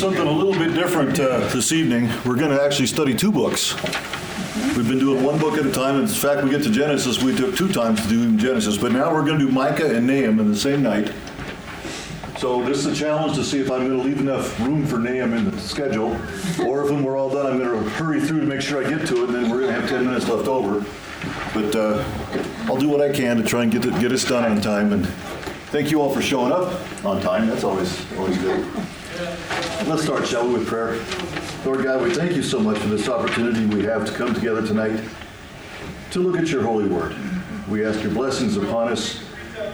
something a little bit different uh, this evening. We're going to actually study two books. We've been doing one book at a time. In fact, we get to Genesis, we took two times to do Genesis, but now we're going to do Micah and Nahum in the same night. So this is a challenge to see if I'm going to leave enough room for Nahum in the schedule, or if when we're all done, I'm going to hurry through to make sure I get to it, and then we're going to have 10 minutes left over. But uh, I'll do what I can to try and get, get us done on time. And thank you all for showing up on time. That's always always good. Let's start, shall we, with prayer. Lord God, we thank you so much for this opportunity we have to come together tonight to look at your holy word. We ask your blessings upon us.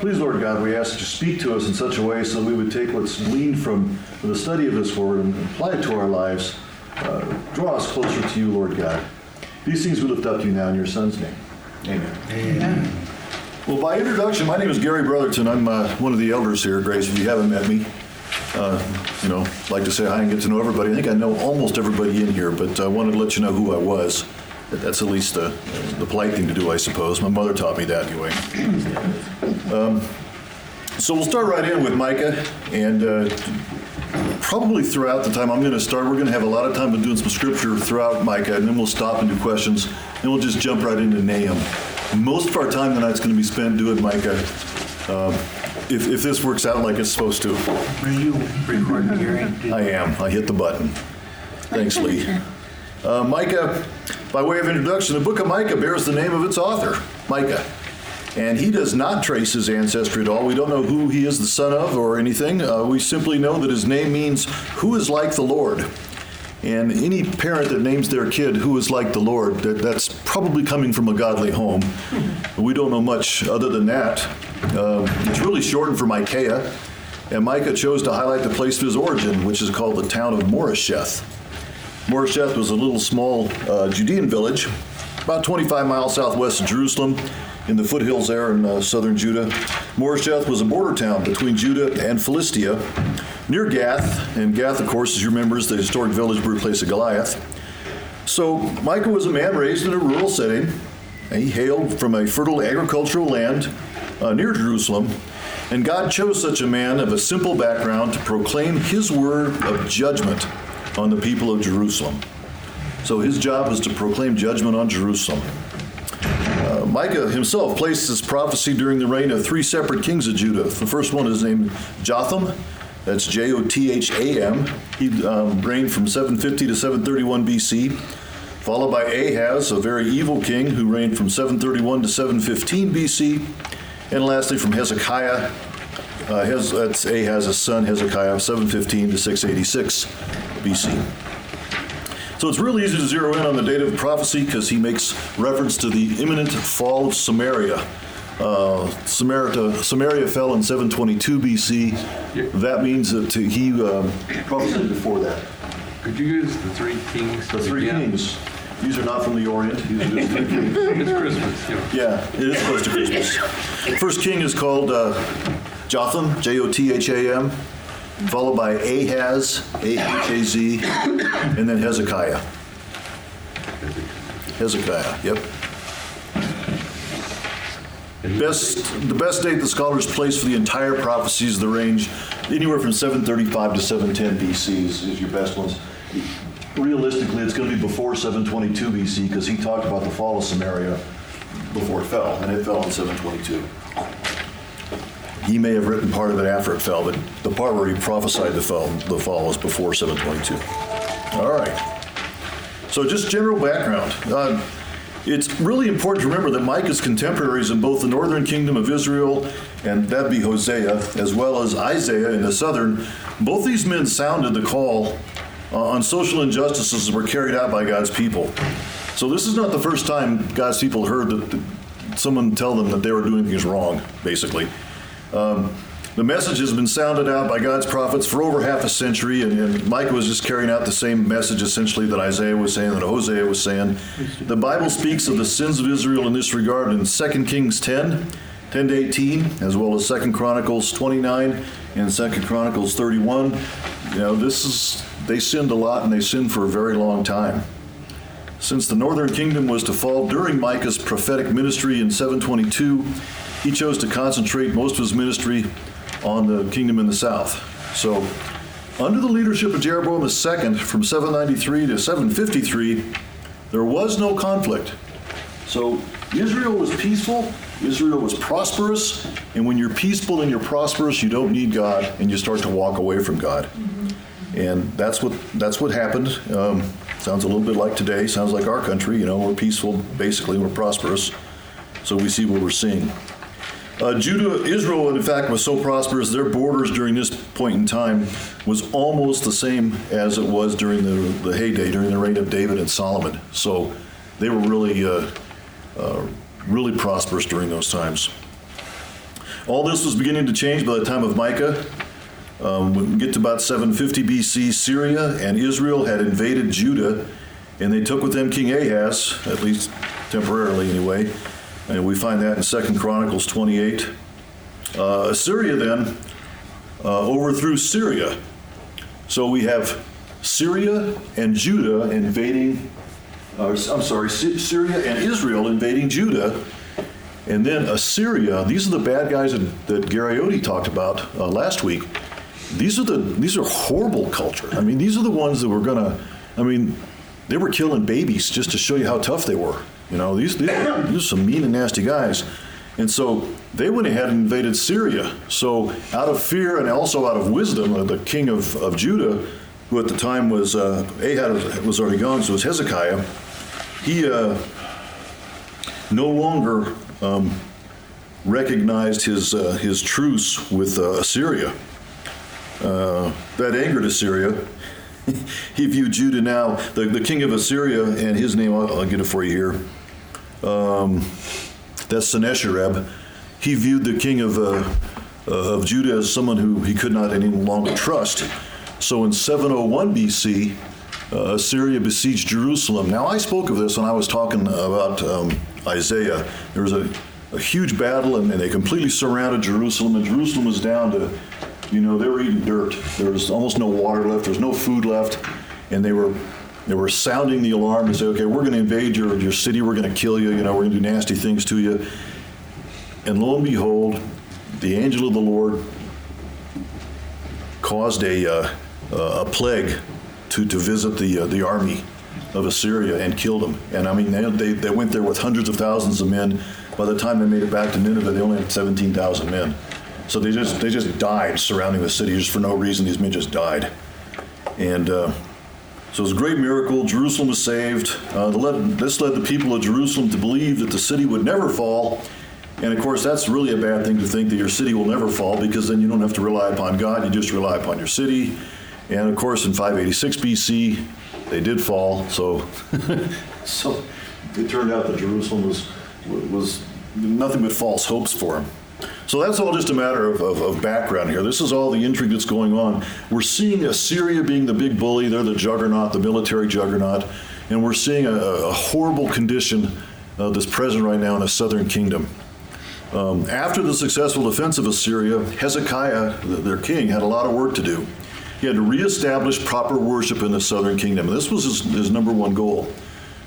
Please, Lord God, we ask that you speak to us in such a way so that we would take what's gleaned from the study of this word and apply it to our lives. Uh, draw us closer to you, Lord God. These things we lift up to you now in your Son's name. Amen. Amen. Well, by introduction, my name is Gary Brotherton. I'm uh, one of the elders here, Grace, if you haven't met me. Uh, you know, like to say hi and get to know everybody. I think I know almost everybody in here, but I wanted to let you know who I was. That's at least uh, the polite thing to do, I suppose. My mother taught me that anyway. Um, so we'll start right in with Micah, and uh, probably throughout the time I'm going to start, we're going to have a lot of time doing some scripture throughout Micah, and then we'll stop and do questions, and we'll just jump right into Nahum. Most of our time tonight's going to be spent doing Micah. Um, if, if this works out like it's supposed to. Are you recording, Gary? I am. I hit the button. Thanks, Lee. Uh, Micah, by way of introduction, the book of Micah bears the name of its author, Micah. And he does not trace his ancestry at all. We don't know who he is the son of or anything. Uh, we simply know that his name means who is like the Lord. And any parent that names their kid who is like the Lord, that, that's probably coming from a godly home. We don't know much other than that. Uh, it's really shortened for Micaiah, and Micah chose to highlight the place of his origin, which is called the town of Moresheth. Moresheth was a little small uh, Judean village, about 25 miles southwest of Jerusalem, in the foothills there in uh, southern Judah. Moresheth was a border town between Judah and Philistia, near Gath. And Gath, of course, as you remember, is the historic village birthplace of Goliath. So Micah was a man raised in a rural setting. He hailed from a fertile agricultural land uh, near Jerusalem. And God chose such a man of a simple background to proclaim his word of judgment on the people of Jerusalem. So his job was to proclaim judgment on Jerusalem. Micah himself placed his prophecy during the reign of three separate kings of Judah. The first one is named Jotham. That's J O T H A M. He um, reigned from 750 to 731 BC, followed by Ahaz, a very evil king who reigned from 731 to 715 BC, and lastly from Hezekiah. Uh, Hez, that's Ahaz's son Hezekiah, 715 to 686 BC. So it's really easy to zero in on the date of prophecy because he makes reference to the imminent fall of Samaria. Uh, Samaria, Samaria fell in 722 BC. That means that he um, prophesied before that. Could you use the three kings? The three again? kings. These are not from the Orient. These are just three kings. It's Christmas, yeah. Yeah, it is close to Christmas. First king is called uh, Jotham, J O T H A M, followed by Ahaz, A H A Z, and then Hezekiah. Hezekiah, yep. Best, the best date the scholars place for the entire prophecies, of the range anywhere from 735 to 710 BC is, is your best ones. Realistically, it's going to be before 722 BC because he talked about the fall of Samaria before it fell, and it fell in 722. He may have written part of it after it fell, but the part where he prophesied the fall, the fall was before 722. All right. So just general background. Uh, it's really important to remember that Micah's contemporaries in both the northern kingdom of Israel, and that'd be Hosea, as well as Isaiah in the southern, both these men sounded the call uh, on social injustices that were carried out by God's people. So this is not the first time God's people heard that that someone tell them that they were doing things wrong, basically. Um, the message has been sounded out by God's prophets for over half a century, and, and Micah was just carrying out the same message essentially that Isaiah was saying, that Hosea was saying. The Bible speaks of the sins of Israel in this regard in 2 Kings 10, 10 to 18, as well as 2 Chronicles 29 and 2 Chronicles 31. You know, this is, they sinned a lot and they sinned for a very long time. Since the northern kingdom was to fall during Micah's prophetic ministry in 722, he chose to concentrate most of his ministry on the kingdom in the south. So Under the leadership of Jeroboam II from 793 to 753, there was no conflict. So Israel was peaceful, Israel was prosperous, and when you're peaceful and you're prosperous, you don't need God, and you start to walk away from God. And that's what that's what happened. Um, sounds a little bit like today. Sounds like our country. You know, we're peaceful, basically, we're prosperous. So we see what we're seeing. Uh, Judah, Israel, in fact, was so prosperous, their borders during this point in time was almost the same as it was during the, the heyday, during the reign of David and Solomon. So they were really, uh, uh, really prosperous during those times. All this was beginning to change by the time of Micah. Um, when we get to about 750 BC, Syria and Israel had invaded Judah, and they took with them King Ahaz, at least temporarily anyway. And we find that in Second Chronicles 28. Uh, Assyria then uh, overthrew Syria. So we have Syria and Judah invading, uh, I'm sorry, Syria and Israel invading Judah. And then Assyria, these are the bad guys that, that Gary talked about uh, last week. These are the these are horrible culture. I mean, these are the ones that were gonna. I mean, they were killing babies just to show you how tough they were. You know, these, these, these are some mean and nasty guys. And so they went ahead and invaded Syria. So, out of fear and also out of wisdom, uh, the king of, of Judah, who at the time was uh, Ahaz was already gone, so it was Hezekiah, he uh, no longer um, recognized his, uh, his truce with uh, Assyria. Uh, that angered Assyria. He viewed Judah now, the, the king of Assyria, and his name, I'll, I'll get it for you here. Um, that's Sennacherib. He viewed the king of, uh, uh, of Judah as someone who he could not any longer trust. So in 701 BC, uh, Assyria besieged Jerusalem. Now, I spoke of this when I was talking about um, Isaiah. There was a, a huge battle, and, and, they completely surrounded Jerusalem, and Jerusalem was down to, you know, they were eating dirt. There was almost no water left, there was no food left, and they were they were sounding the alarm and say, okay, we're going to invade your, your city, we're going to kill you, you know, we're going to do nasty things to you. And lo and behold, the angel of the Lord caused a, uh, a plague to, to visit the, uh, the army of Assyria and killed them. And I mean, they, they, they went there with hundreds of thousands of men. By the time they made it back to Nineveh, they only had 17,000 men. So they just, they just died surrounding the city just for no reason. These men just died. And uh, so it was a great miracle. Jerusalem was saved. Uh, led, this led the people of Jerusalem to believe that the city would never fall. And of course, that's really a bad thing to think that your city will never fall because then you don't have to rely upon God, you just rely upon your city. And of course, in 586 BC, they did fall. So, so it turned out that Jerusalem was, was nothing but false hopes for them. So that's all just a matter of, of, of, background here. This is all the intrigue that's going on. We're seeing Assyria being the big bully, they're the juggernaut, the military juggernaut, and we're seeing a, a horrible condition uh, that's present right now in the southern kingdom. Um, after the successful defense of Assyria, Hezekiah, their king, had a lot of work to do. He had to reestablish proper worship in the southern kingdom. This was his, his number one goal.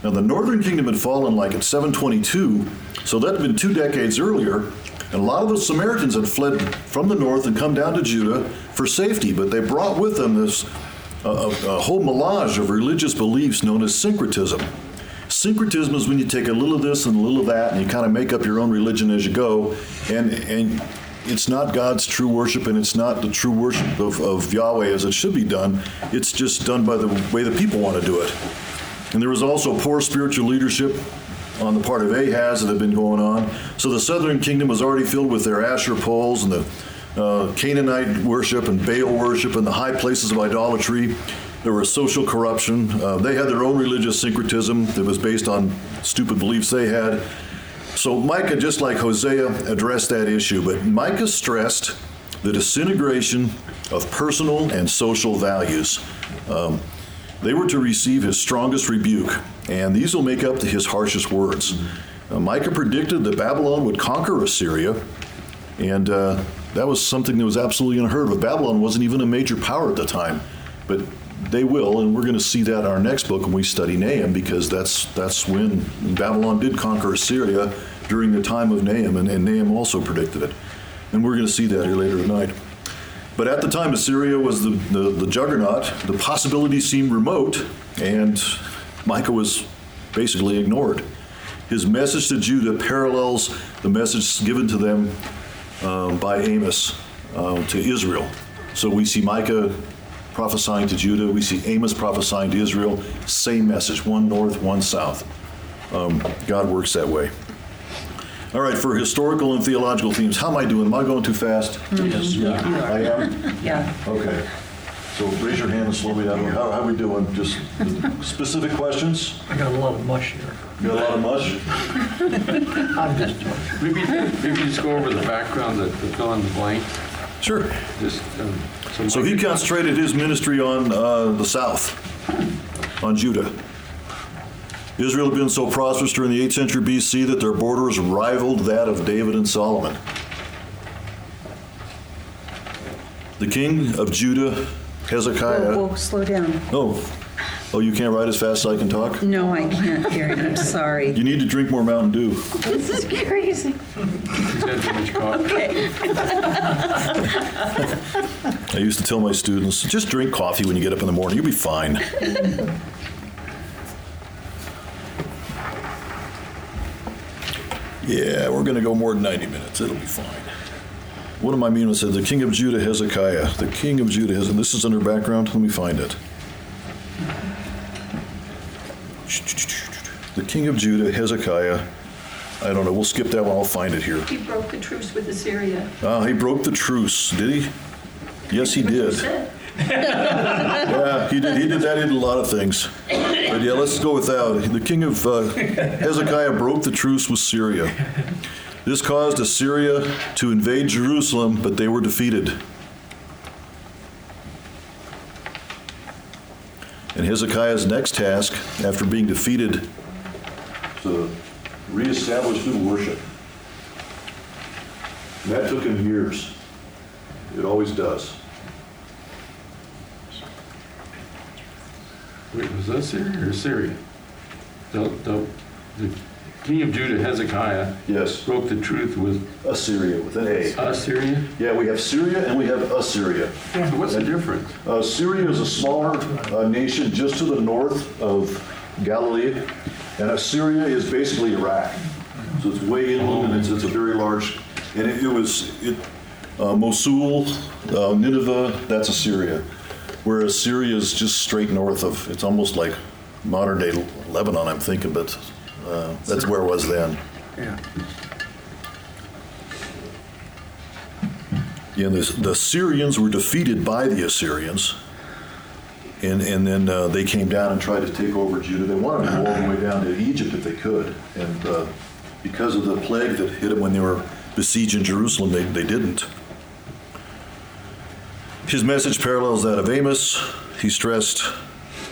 Now, the northern kingdom had fallen like at 722, so that had been two decades earlier, and a lot of the Samaritans had fled from the north and come down to Judah for safety, but they brought with them this uh, a whole melange of religious beliefs known as syncretism. Syncretism is when you take a little of this and a little of that, and you kind of make up your own religion as you go, and and it's not God's true worship, and it's not the true worship of, of Yahweh as it should be done. It's just done by the way the people want to do it. And there was also poor spiritual leadership on the part of Ahaz that had been going on. So the southern kingdom was already filled with their Asherah poles and the uh, Canaanite worship and Baal worship and the high places of idolatry. There was social corruption. Uh, they had their own religious syncretism that was based on stupid beliefs they had. So Micah, just like Hosea, addressed that issue, but Micah stressed the disintegration of personal and social values. Um, they were to receive his strongest rebuke and these will make up to his harshest words. Uh, Micah predicted that Babylon would conquer Assyria, and uh, that was something that was absolutely unheard of. Babylon wasn't even a major power at the time, but they will, and we're going to see that in our next book when we study Nahum, because that's that's when Babylon did conquer Assyria during the time of Nahum, and, and Nahum also predicted it, and we're going to see that here later tonight. But at the time, Assyria was the, the, the juggernaut. The possibility seemed remote, and Micah was basically ignored. His message to Judah parallels the message given to them um, by Amos uh, to Israel. So we see Micah prophesying to Judah, we see Amos prophesying to Israel, same message, one north, one south. Um, God works that way. All right, for historical and theological themes, how am I doing? Am I going too fast? Yes. I am? Yeah. Okay. So raise your hand and slow me down. How, how we doing? Just specific questions? I got a lot of mush here. You got a lot of mush? I'm just joking. Maybe, maybe just go over the background, the the fill in the blank, Sure. just. um, So he concentrated his ministry on uh, the south, on Judah. Israel had been so prosperous during the 8th century BC that their borders rivaled that of David and Solomon. The king of Judah, Hezekiah. Whoa, whoa, slow down. Oh, oh, you can't write as fast as I can talk? No, I can't, Karen, I'm sorry. You need to drink more Mountain Dew. This is crazy. He's had too much coffee. I used to tell my students, just drink coffee when you get up in the morning, you'll be fine. yeah, we're going to go more than 90 minutes. It'll be fine. One of my meetings said, the king of Judah, Hezekiah. The king of Judah, Hezekiah. This is under background. Let me find it. The king of Judah, Hezekiah. I don't know. We'll skip that one. I'll find it here. He broke the truce with Assyria. Ah, he broke the truce, did he? Yes, he did. Yeah, he did. He did that. Did a lot of things. But yeah, let's go with that. The king of uh, Hezekiah broke the truce with Syria. This caused Assyria to invade Jerusalem, but they were defeated. And Hezekiah's next task, after being defeated, to reestablish new worship. And that took him years. It always does. Wait, was that Syria or Syria? The, the, the king of Judah, Hezekiah, Yes. broke the truth with Assyria with an A. Assyria? Yeah, we have Syria and we have Assyria. So what's the difference? Uh, Syria is a smaller uh, nation just to the north of Galilee, and Assyria is basically Iraq. So it's way inland and it's, it's a very large, and it, it was it, uh, Mosul, uh, Nineveh, that's Assyria. Whereas Syria is just straight north of, it's almost like modern day Lebanon, I'm thinking, but uh, that's where it was then. Yeah. Yeah, the, the Syrians were defeated by the Assyrians, and, and then uh, they came down and tried to take over Judah. They wanted to go all the way down to Egypt if they could, and uh, because of the plague that hit them when they were besieging Jerusalem, they, they didn't. His message parallels that of Amos. He stressed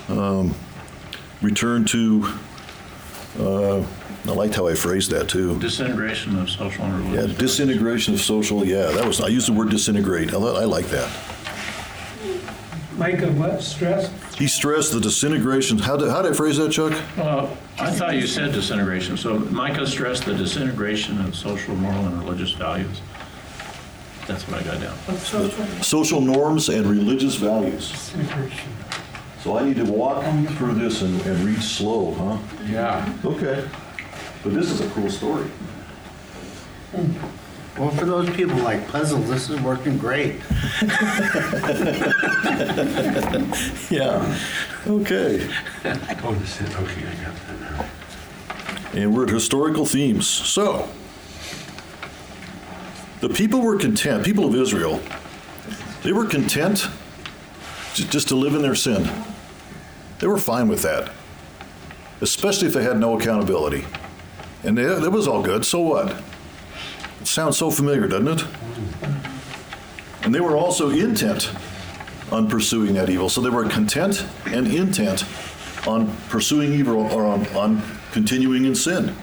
um, return to, uh, I liked how I phrased that too. Disintegration of social and Yeah, disintegration of social. Yeah, that was. I used the word disintegrate. I, I like that. Micah, what, stress? He stressed the disintegration. How did, how did I phrase that, Chuck? Well, I thought you said disintegration, so Micah stressed the disintegration of social, moral, and religious values. That's what I got down. Of social Social norms and religious values. disintegration. So I need to walk through this and, and read slow, huh? Yeah. Okay. But this is a cool story. Well, for those people like puzzles, this is working great. Yeah. Okay. Oh, this is, okay, I got that now. And we're at historical themes. So, the people were content, people of Israel, they were content just to live in their sin. They were fine with that, especially if they had no accountability. And that was all good. So what? It sounds so familiar, doesn't it? And they were also intent on pursuing that evil. So they were content and intent on pursuing evil or on, on continuing in sin.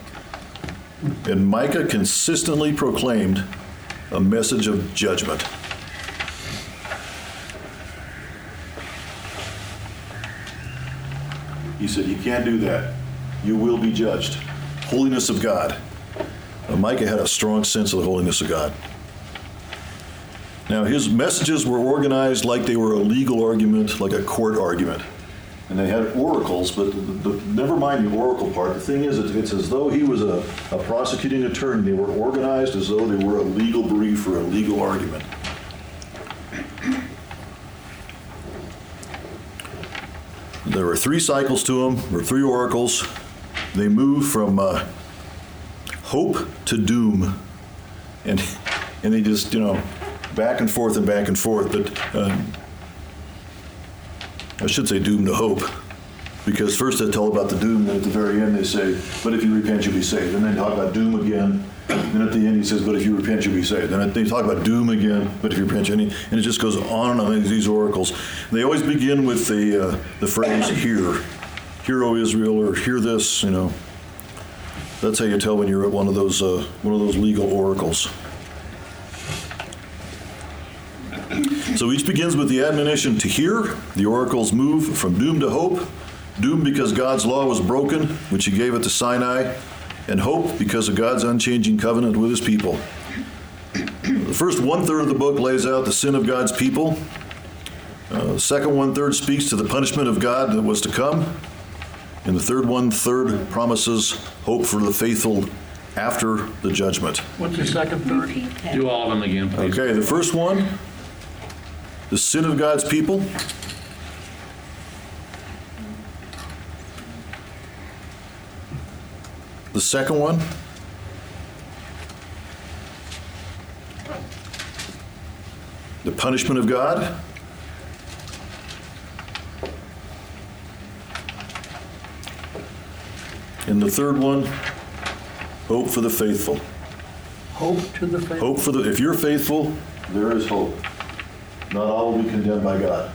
And Micah consistently proclaimed a message of judgment. He said, You can't do that. You will be judged. Holiness of God. Uh, Micah had a strong sense of the holiness of God. Now, his messages were organized like they were a legal argument, like a court argument. And they had oracles, but the, the, never mind the oracle part. The thing is, it's, as though he was a, a prosecuting attorney. They were organized as though they were a legal brief or a legal argument. There were three cycles to them, or three oracles. They moved from uh, hope to doom. And, and they just, you know, back and forth and back and forth. But uh, I should say doom to hope. Because first they tell about the doom, and at the very end they say, but if you repent, you'll be saved. And then they talk about doom again. Then at the end he says, but if you repent, you'll be saved. Then they talk about doom again, but if you repent, you'll And it just goes on and on, these oracles. They always begin with the, uh, the phrase, hear. Hear, O Israel, or hear this, you know. That's how you tell when you're at one of those, uh, one of those legal oracles. So each begins with the admonition to hear. The oracles move from doom to hope. Doom because God's law was broken, which he gave it to Sinai, and hope because of God's unchanging covenant with his people. The first one third of the book lays out the sin of God's people. Uh, the second one third speaks to the punishment of God that was to come. And the third one third promises hope for the faithful after the judgment. What's the second third? Repeat that. Do all of them again, please. Okay, the first one, the sin of God's people. The second one, the punishment of God. And the third one, hope for the faithful. Hope to the faith. Hope for the, if you're faithful, there is hope. Not all will be condemned by God.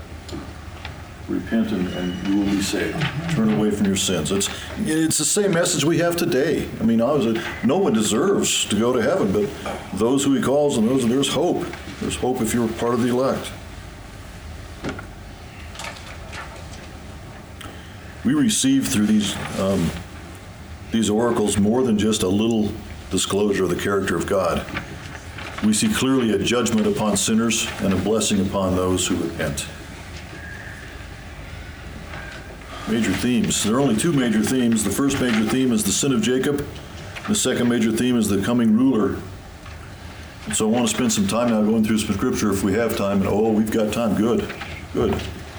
Repent and, and you will be saved. Turn away from your sins. It's, it's the same message we have today. I mean, obviously, no one deserves to go to heaven, but those who he calls and those, there's hope. There's hope if you're part of the elect. We receive through these, um, these oracles more than just a little disclosure of the character of God. We see clearly a judgment upon sinners and a blessing upon those who repent. Major themes. There are only two major themes. The first major theme is the sin of Jacob. The second major theme is the coming ruler. And so I want to spend some time now going through some scripture if we have time. And oh, we've got time. Good. Good.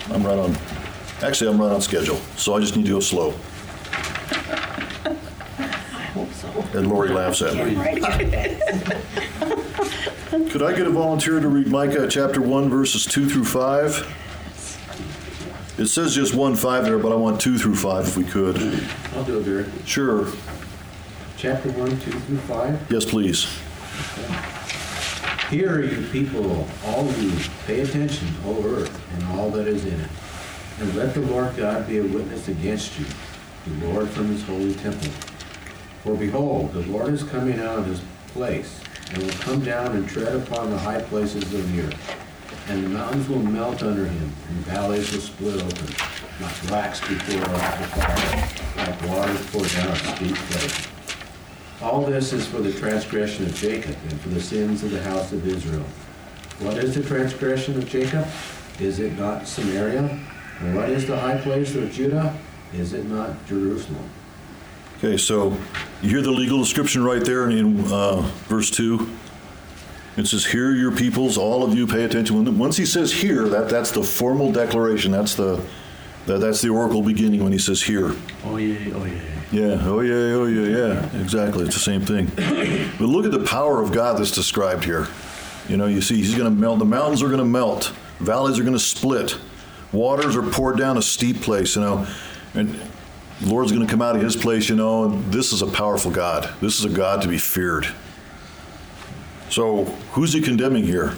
I'm right on. Actually, I'm right on schedule. So I just need to go slow. I hope so. And Lori laughs at me. Could I get a volunteer to read Micah chapter 1, verses 2 through 5? It says just 1 5 there, but I want 2 through 5 if we could. I'll do it, Gary. Sure. Chapter 1, 2 through 5. Yes, please. Hear, you people, all you, pay attention, O earth, and all that is in it. And let the Lord God be a witness against you, the Lord from his holy temple. For behold, the Lord is coming out of his place, and will come down and tread upon the high places of the earth. And the mountains will melt under him, and valleys will split open, like wax before the fire, like water poured out down a steep place. All this is for the transgression of Jacob and for the sins of the house of Israel. What is the transgression of Jacob? Is it not Samaria? And what is the high place of Judah? Is it not Jerusalem? Okay, so you hear the legal description right there in uh, verse 2. It says, Hear your peoples, all of you pay attention. Once he says hear, that, that's the formal declaration. That's the, that, that's the oracle beginning when he says hear. Oh, yeah, oh, yeah. Yeah, oh yeah, oh yeah, yeah, exactly. It's the same thing. But look at the power of God that's described here. You know, you see, He's going to melt, the mountains are going to melt, valleys are going to split, waters are poured down a steep place, you know, and Lord's going to come out of His place, you know, this is a powerful God. This is a God to be feared. So, who's He condemning here?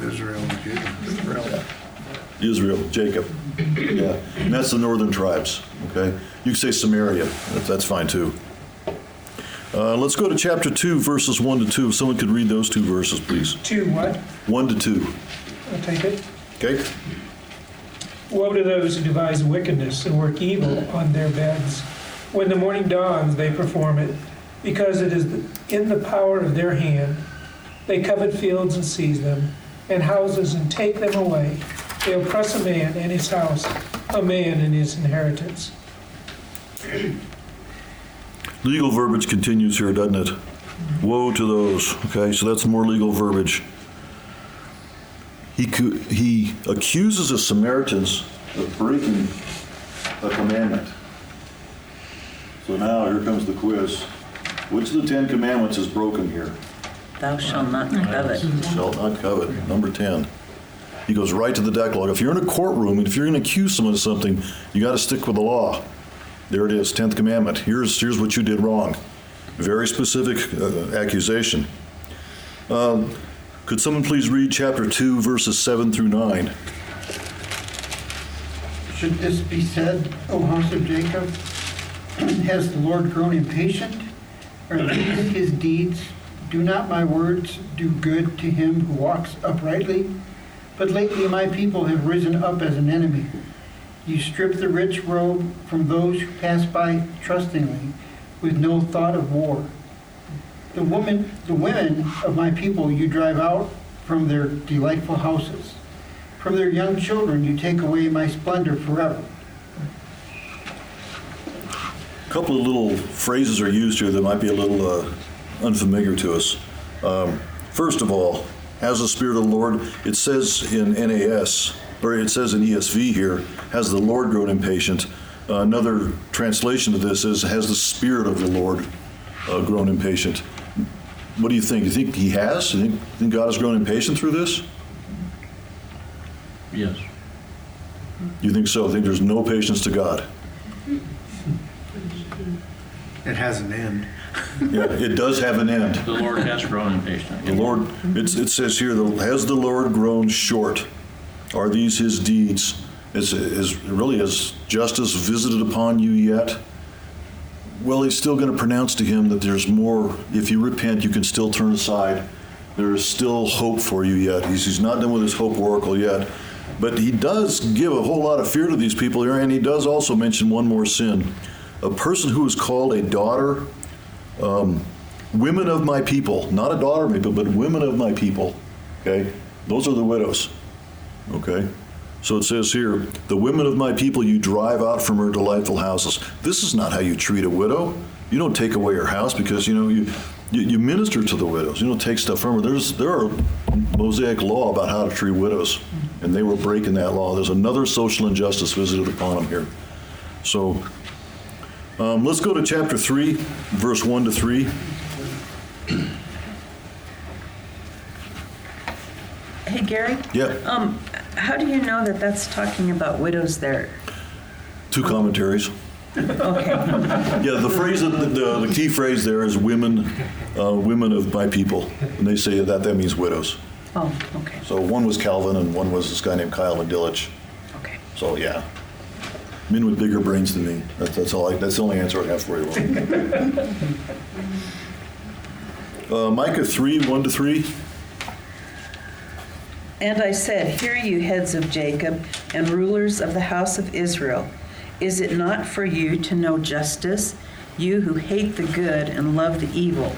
Israel and Judah. Israel, Jacob. Yeah, and that's the northern tribes, okay? You can say Samaria, that's fine too. Uh, let's go to chapter 2, verses 1 to 2. If someone could read those two verses, please. Two what? 1 to 2, I'll take it. okay? Woe to those who devise wickedness and work evil on their beds. When the morning dawns, they perform it, because it is in the power of their hand. They covet fields and seize them, and houses and take them away. They oppress a man and his house, a man and his inheritance. Legal verbiage continues here, doesn't it? Woe to those. Okay, so that's more legal verbiage. He, he accuses the Samaritans of breaking a commandment. So now here comes the quiz. Which of the Ten Commandments is broken here? Thou shalt not covet. Shall not covet. Number 10. He goes right to the Decalogue. If you're in a courtroom and if you're going to accuse someone of something, you got to stick with the law. There it is, 10th commandment. Here's, here's what you did wrong. Very specific uh, accusation. Um, could someone please read chapter 2, verses 7 through 9? Should this be said, O house of Jacob? Has the Lord grown impatient? Are these his deeds? Do not my words do good to him who walks uprightly? But lately my people have risen up as an enemy. You strip the rich robe from those who pass by trustingly, with no thought of war. The woman, the women of my people you drive out from their delightful houses. From their young children you take away my splendor forever. A couple of little phrases are used here that might be a little uh, unfamiliar to us. Um, first of all, has the Spirit of the Lord, it says in NAS, or it says in ESV here, has the Lord grown impatient. Uh, another translation of this is, has the Spirit of the Lord uh, grown impatient. What do you think? You think he has? Do you think, think God has grown impatient through this? Yes. You think so? I think there's no patience to God? It has an end. Yeah, it does have an end. The Lord has grown impatient. The Lord, it's, it says here, the- has the Lord grown short? Are these his deeds? Is, is really has justice visited upon you yet? Well, he's still going to pronounce to him that there's more. If you repent, you can still turn aside. There is still hope for you yet. He's, he's not done with his hope oracle yet. But he does give a whole lot of fear to these people here, and he does also mention one more sin. A person who is called a daughter um, women of my people, not a daughter of my people, but women of my people. Okay? Those are the widows. Okay? So it says here, the women of my people you drive out from her delightful houses. This is not how you treat a widow. You don't take away her house because you know you you, you minister to the widows. You don't take stuff from her. There's there are Mosaic law about how to treat widows, and they were breaking that law. There's another social injustice visited upon them here. So um, let's go to chapter 3, verse 1 to 3. Hey, Gary, Yeah, um, how do you know that that's talking about widows there? two commentaries. Okay, Yeah, the phrase, the, the, the key phrase there is women, uh, women of my people. And they say that that means widows. oh, okay, So one was Calvin and one was this guy named Keil Delitzsch. okay. So yeah, men with bigger brains than me. That's, that's all. I, that's the only answer I have for you. uh, Micah three one to three. And I said, Hear you, heads of Jacob, and rulers of the house of Israel. Is it not for you to know justice, you who hate the good and love the evil,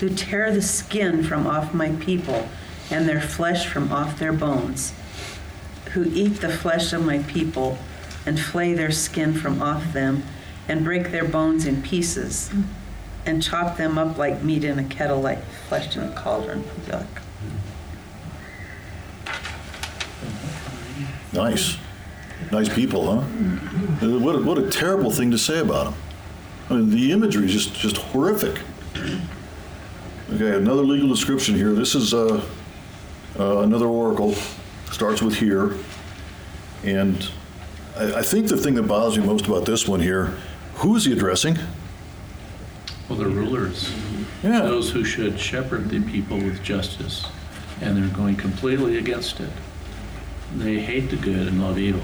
who tear the skin from off my people and their flesh from off their bones, who eat the flesh of my people and flay their skin from off them and break their bones in pieces and chop them up like meat in a kettle, like flesh in a cauldron? Yuck. Nice, nice people, huh? Uh, What a, what a terrible thing to say about them. I mean, the imagery is just just horrific. Okay, another legal description here. This is uh, uh, another oracle. Starts with hear, and I, I think the thing that bothers me most about this one here, who is he addressing? Well, the rulers, Yeah. those who should shepherd the people with justice, and they're going completely against it. They hate the good and love evil.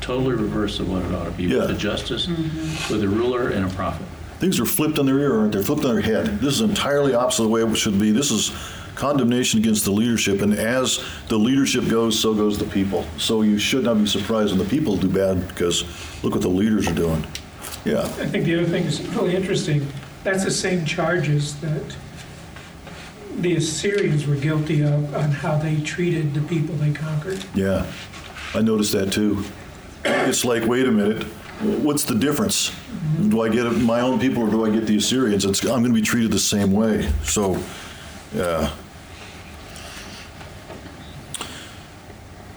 Totally reverse of what it ought to be. Yeah. With a justice, mm-hmm. with a ruler and a prophet. Things are flipped on their ear, aren't they? Flipped on their head. This is entirely opposite of the way it should be. This is condemnation against the leadership, and as the leadership goes, so goes the people. So you should not be surprised when the people do bad, because look what the leaders are doing. Yeah, I think the other thing is really interesting, that's the same charges that the Assyrians were guilty of on how they treated the people they conquered. Yeah, I noticed that too. It's like, wait a minute, what's the difference? Do I get my own people or do I get the Assyrians? It's, I'm going to be treated the same way. So, yeah.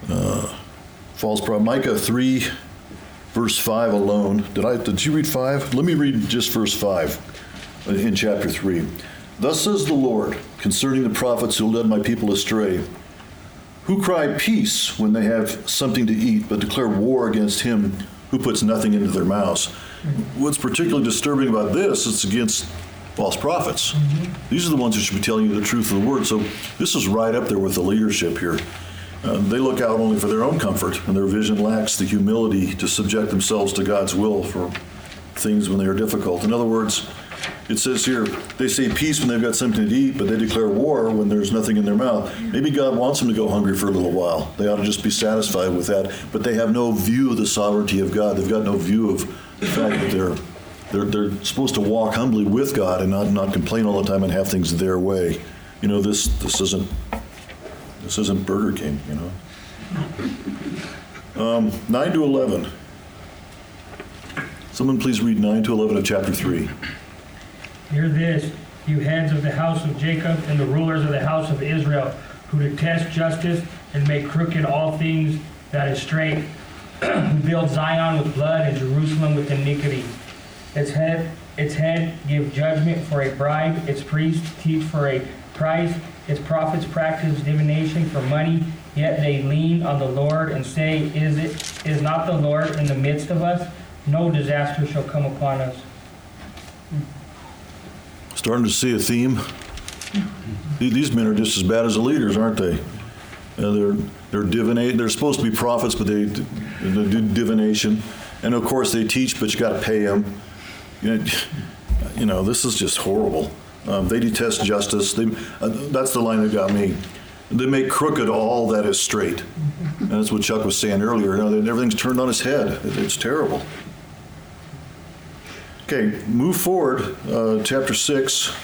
Uh, false prophet. Micah 3, verse 5 alone. Did I? Did you read 5? Let me read just verse 5 in chapter 3. Thus says the Lord concerning the prophets who led my people astray who cry peace when they have something to eat, but declare war against him who puts nothing into their mouths. What's particularly disturbing about this is against false prophets. These are the ones who should be telling you the truth of the word. So this is right up there with the leadership here. Uh, they look out only for their own comfort, and their vision lacks the humility to subject themselves to God's will for things when they are difficult. In other words, it says here, they say peace when they've got something to eat, but they declare war when there's nothing in their mouth. Maybe God wants them to go hungry for a little while. They ought to just be satisfied with that. But they have no view of the sovereignty of God. They've got no view of the fact that they're they're, they're supposed to walk humbly with God and not, not complain all the time and have things their way. You know, this this isn't this isn't Burger King, you know. Um, 9 to 11. Someone please read 9 to 11 of chapter 3. Hear this, you heads of the house of Jacob and the rulers of the house of Israel, who detest justice and make crooked all things that is straight, who build Zion with blood and Jerusalem with iniquity. Its head, its head give judgment for a bribe, its priests teach for a price, its prophets practice divination for money, yet they lean on the Lord and say, Is it is not the Lord in the midst of us? No disaster shall come upon us. Starting to see a theme. These men are just as bad as the leaders, aren't they? Uh, they're they're divinate. They're supposed to be prophets, but they, they do divination, and of course they teach, but you got to pay them. You know, you know, this is just horrible. Um, they detest justice. They, uh, that's the line that got me. They make crooked all that is straight, and that's what Chuck was saying earlier. You know, everything's turned on its head. It's terrible. Okay, move forward, uh, chapter 6.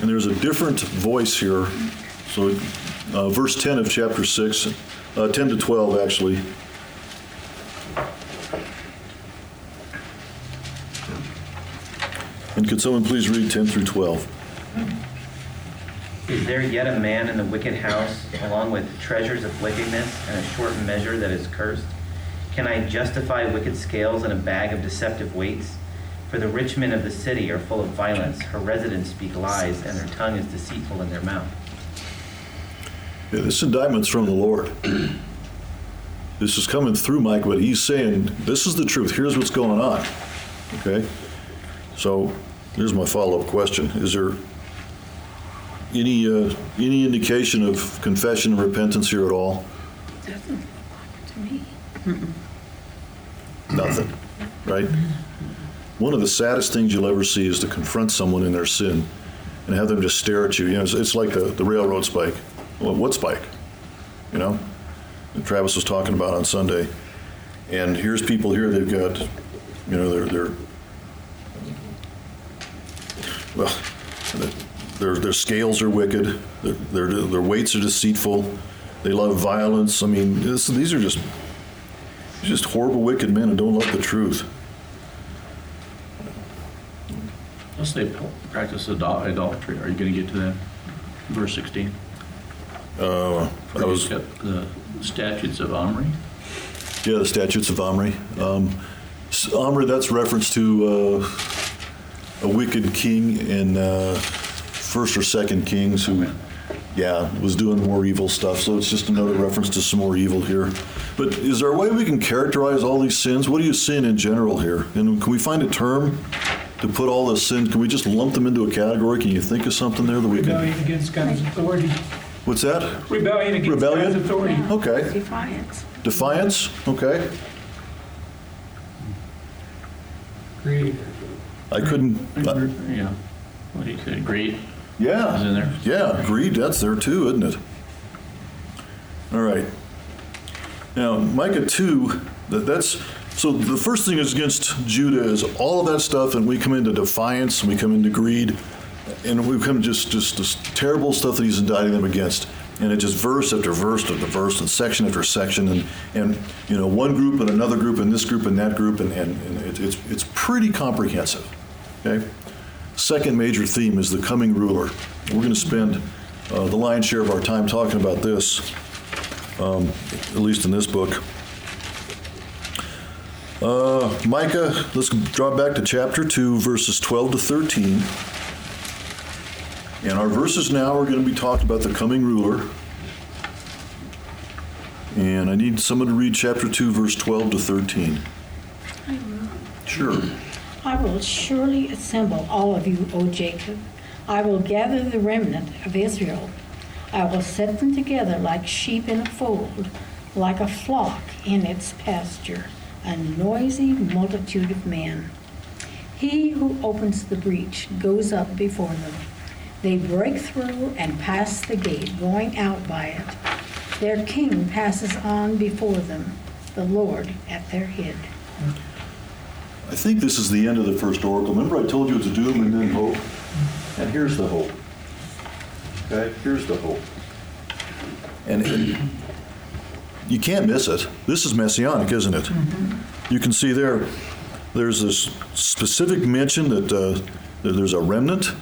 And there's a different voice here. So, uh, verse 10 of chapter 6, uh, 10 to 12, actually. And could someone please read 10 through 12? Is there yet a man in the wicked house, along with treasures of wickedness and a short measure that is cursed? Can I justify wicked scales and a bag of deceptive weights? For the rich men of the city are full of violence, her residents speak lies, and their tongue is deceitful in their mouth. Yeah, this indictment's from the Lord. This is coming through Mike, but he's saying, this is the truth. Here's what's going on. Okay? So here's my follow up question Is there any, uh, any indication of confession and repentance here at all? Doesn't to me. Nothing, right? One of the saddest things you'll ever see is to confront someone in their sin and have them just stare at you. You know, it's, it's like the, the railroad spike. Well, what spike? You know? And Travis was talking about on Sunday. And here's people here, they've got, you know, they're, they're well, their, their scales are wicked, their, their, their weights are deceitful, they love violence. I mean, this, these are just just horrible, wicked men who don't love the truth. Let's say practice idol- idolatry. Are you going to get to that? Verse 16. Uh, I was, The statutes of Omri. yeah, the statutes of Omri. Um, Omri, that's reference to uh, a wicked king in uh, First or Second Kings who, yeah, was doing more evil stuff. So it's just another reference to some more evil here. But is there a way we can characterize all these sins? What do you sin in general here? And can we find a term to put all the sins? Can we just lump them into a category? Can you think of something there that we can? Rebellion against God's authority. What's that? Rebellion against Rebellion? God's authority. Okay. Defiance. Defiance? Okay. Greed. I couldn't. uh, Yeah. What do you say? Greed yeah. is in there. Yeah, greed, that's there too, isn't it? All right. Now, Micah 2, that, that's so the first thing is against Judah is all of that stuff, and we come into defiance, and we come into greed. and we've come just just this terrible stuff that he's indicting them against, and it just verse after verse after verse and section after section, and and you know one group and another group and this group and that group, and and, and it, it's it's pretty comprehensive. Okay. Second major theme is the coming ruler. We're going to spend uh, the lion's share of our time talking about this, um, at least in this book. Uh, Micah, let's drop back to chapter 2, verses 12 to 13. And our verses now are going to be talking about the coming ruler. And I need someone to read chapter 2, verse 12 to 13. Sure. I will surely assemble all of you, O Jacob. I will gather the remnant of Israel. I will set them together like sheep in a fold, like a flock in its pasture, a noisy multitude of men. He who opens the breach goes up before them. They break through and pass the gate, going out by it. Their king passes on before them, the Lord at their head. I think this is the end of the first oracle. Remember, I told you it's doom and then hope? And here's the hope. Okay, here's the hope. And, and you can't miss it. This is messianic, isn't it? You can see there, there's this specific mention that, uh, that there's a remnant.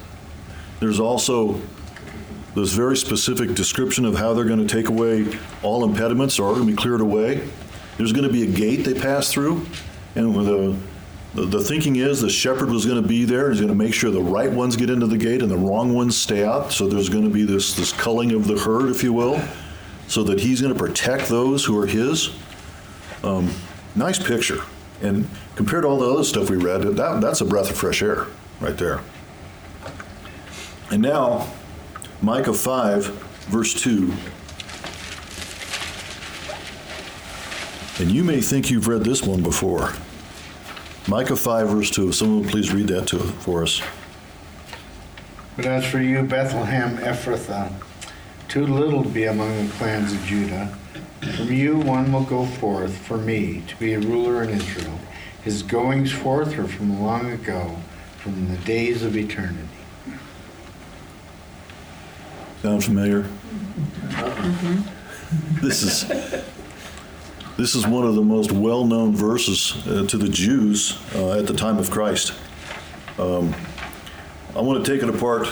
There's also this very specific description of how they're going to take away all impediments or are going to be cleared away. There's going to be a gate they pass through, and with a the, the thinking is the shepherd was going to be there. He's going to make sure the right ones get into the gate and the wrong ones stay out. So there's going to be this this culling of the herd, if you will, so that he's going to protect those who are his. Um, nice picture, and compared to all the other stuff we read, that, that's a breath of fresh air right there. And now, Micah 5, verse 2. And you may think you've read this one before. Micah 5, verse 2. If someone would please read that to for us. But as for you, Bethlehem Ephrathah, too little to be among the clans of Judah, from you one will go forth for me to be a ruler in Israel. His goings forth are from long ago, from the days of eternity. Sound familiar? Mm-hmm. This is this is one of the most well-known verses uh, to the Jews uh, at the time of Christ. Um, I want to take it apart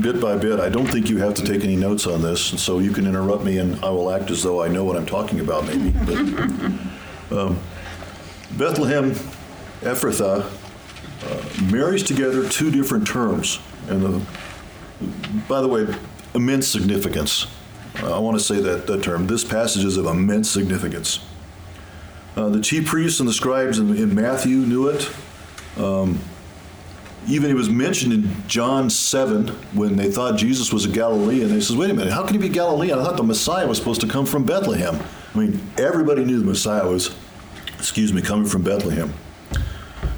bit by bit. I don't think you have to take any notes on this, and so you can interrupt me, and I will act as though I know what I'm talking about, maybe. But, um, Bethlehem Ephrathah uh, marries together two different terms, and the, by the way, immense significance. I want to say that, that term. This passage is of immense significance. Uh, the chief priests and the scribes in, in Matthew knew it. Um, even it was mentioned in John 7 when they thought Jesus was a Galilean. They says, wait a minute, how can he be Galilean? I thought the Messiah was supposed to come from Bethlehem. I mean, everybody knew the Messiah was, excuse me, coming from Bethlehem.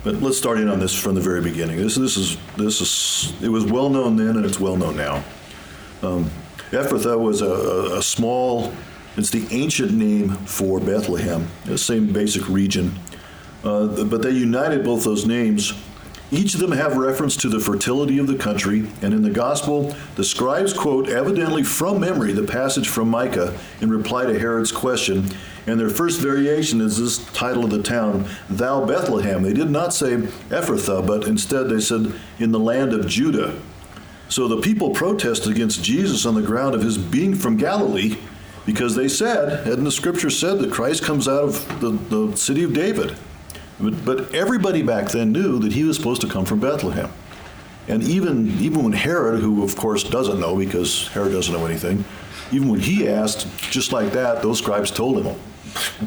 But let's start in on this from the very beginning. This, this is this is it was well known then, and it's well known now. Um, Ephrathah was a, a, a small, it's the ancient name for Bethlehem, the same basic region. Uh, but they united both those names. Each of them have reference to the fertility of the country, and in the gospel, the scribes quote evidently from memory the passage from Micah in reply to Herod's question. And their first variation is this title of the town, Thou Bethlehem. They did not say Ephrathah, but instead they said, In the land of Judah. So the people protested against Jesus on the ground of his being from Galilee because they said, and the scripture said, that Christ comes out of the, the city of David. But, but everybody back then knew that he was supposed to come from Bethlehem. And even, even when Herod, who of course doesn't know because Herod doesn't know anything, even when he asked, just like that, those scribes told him,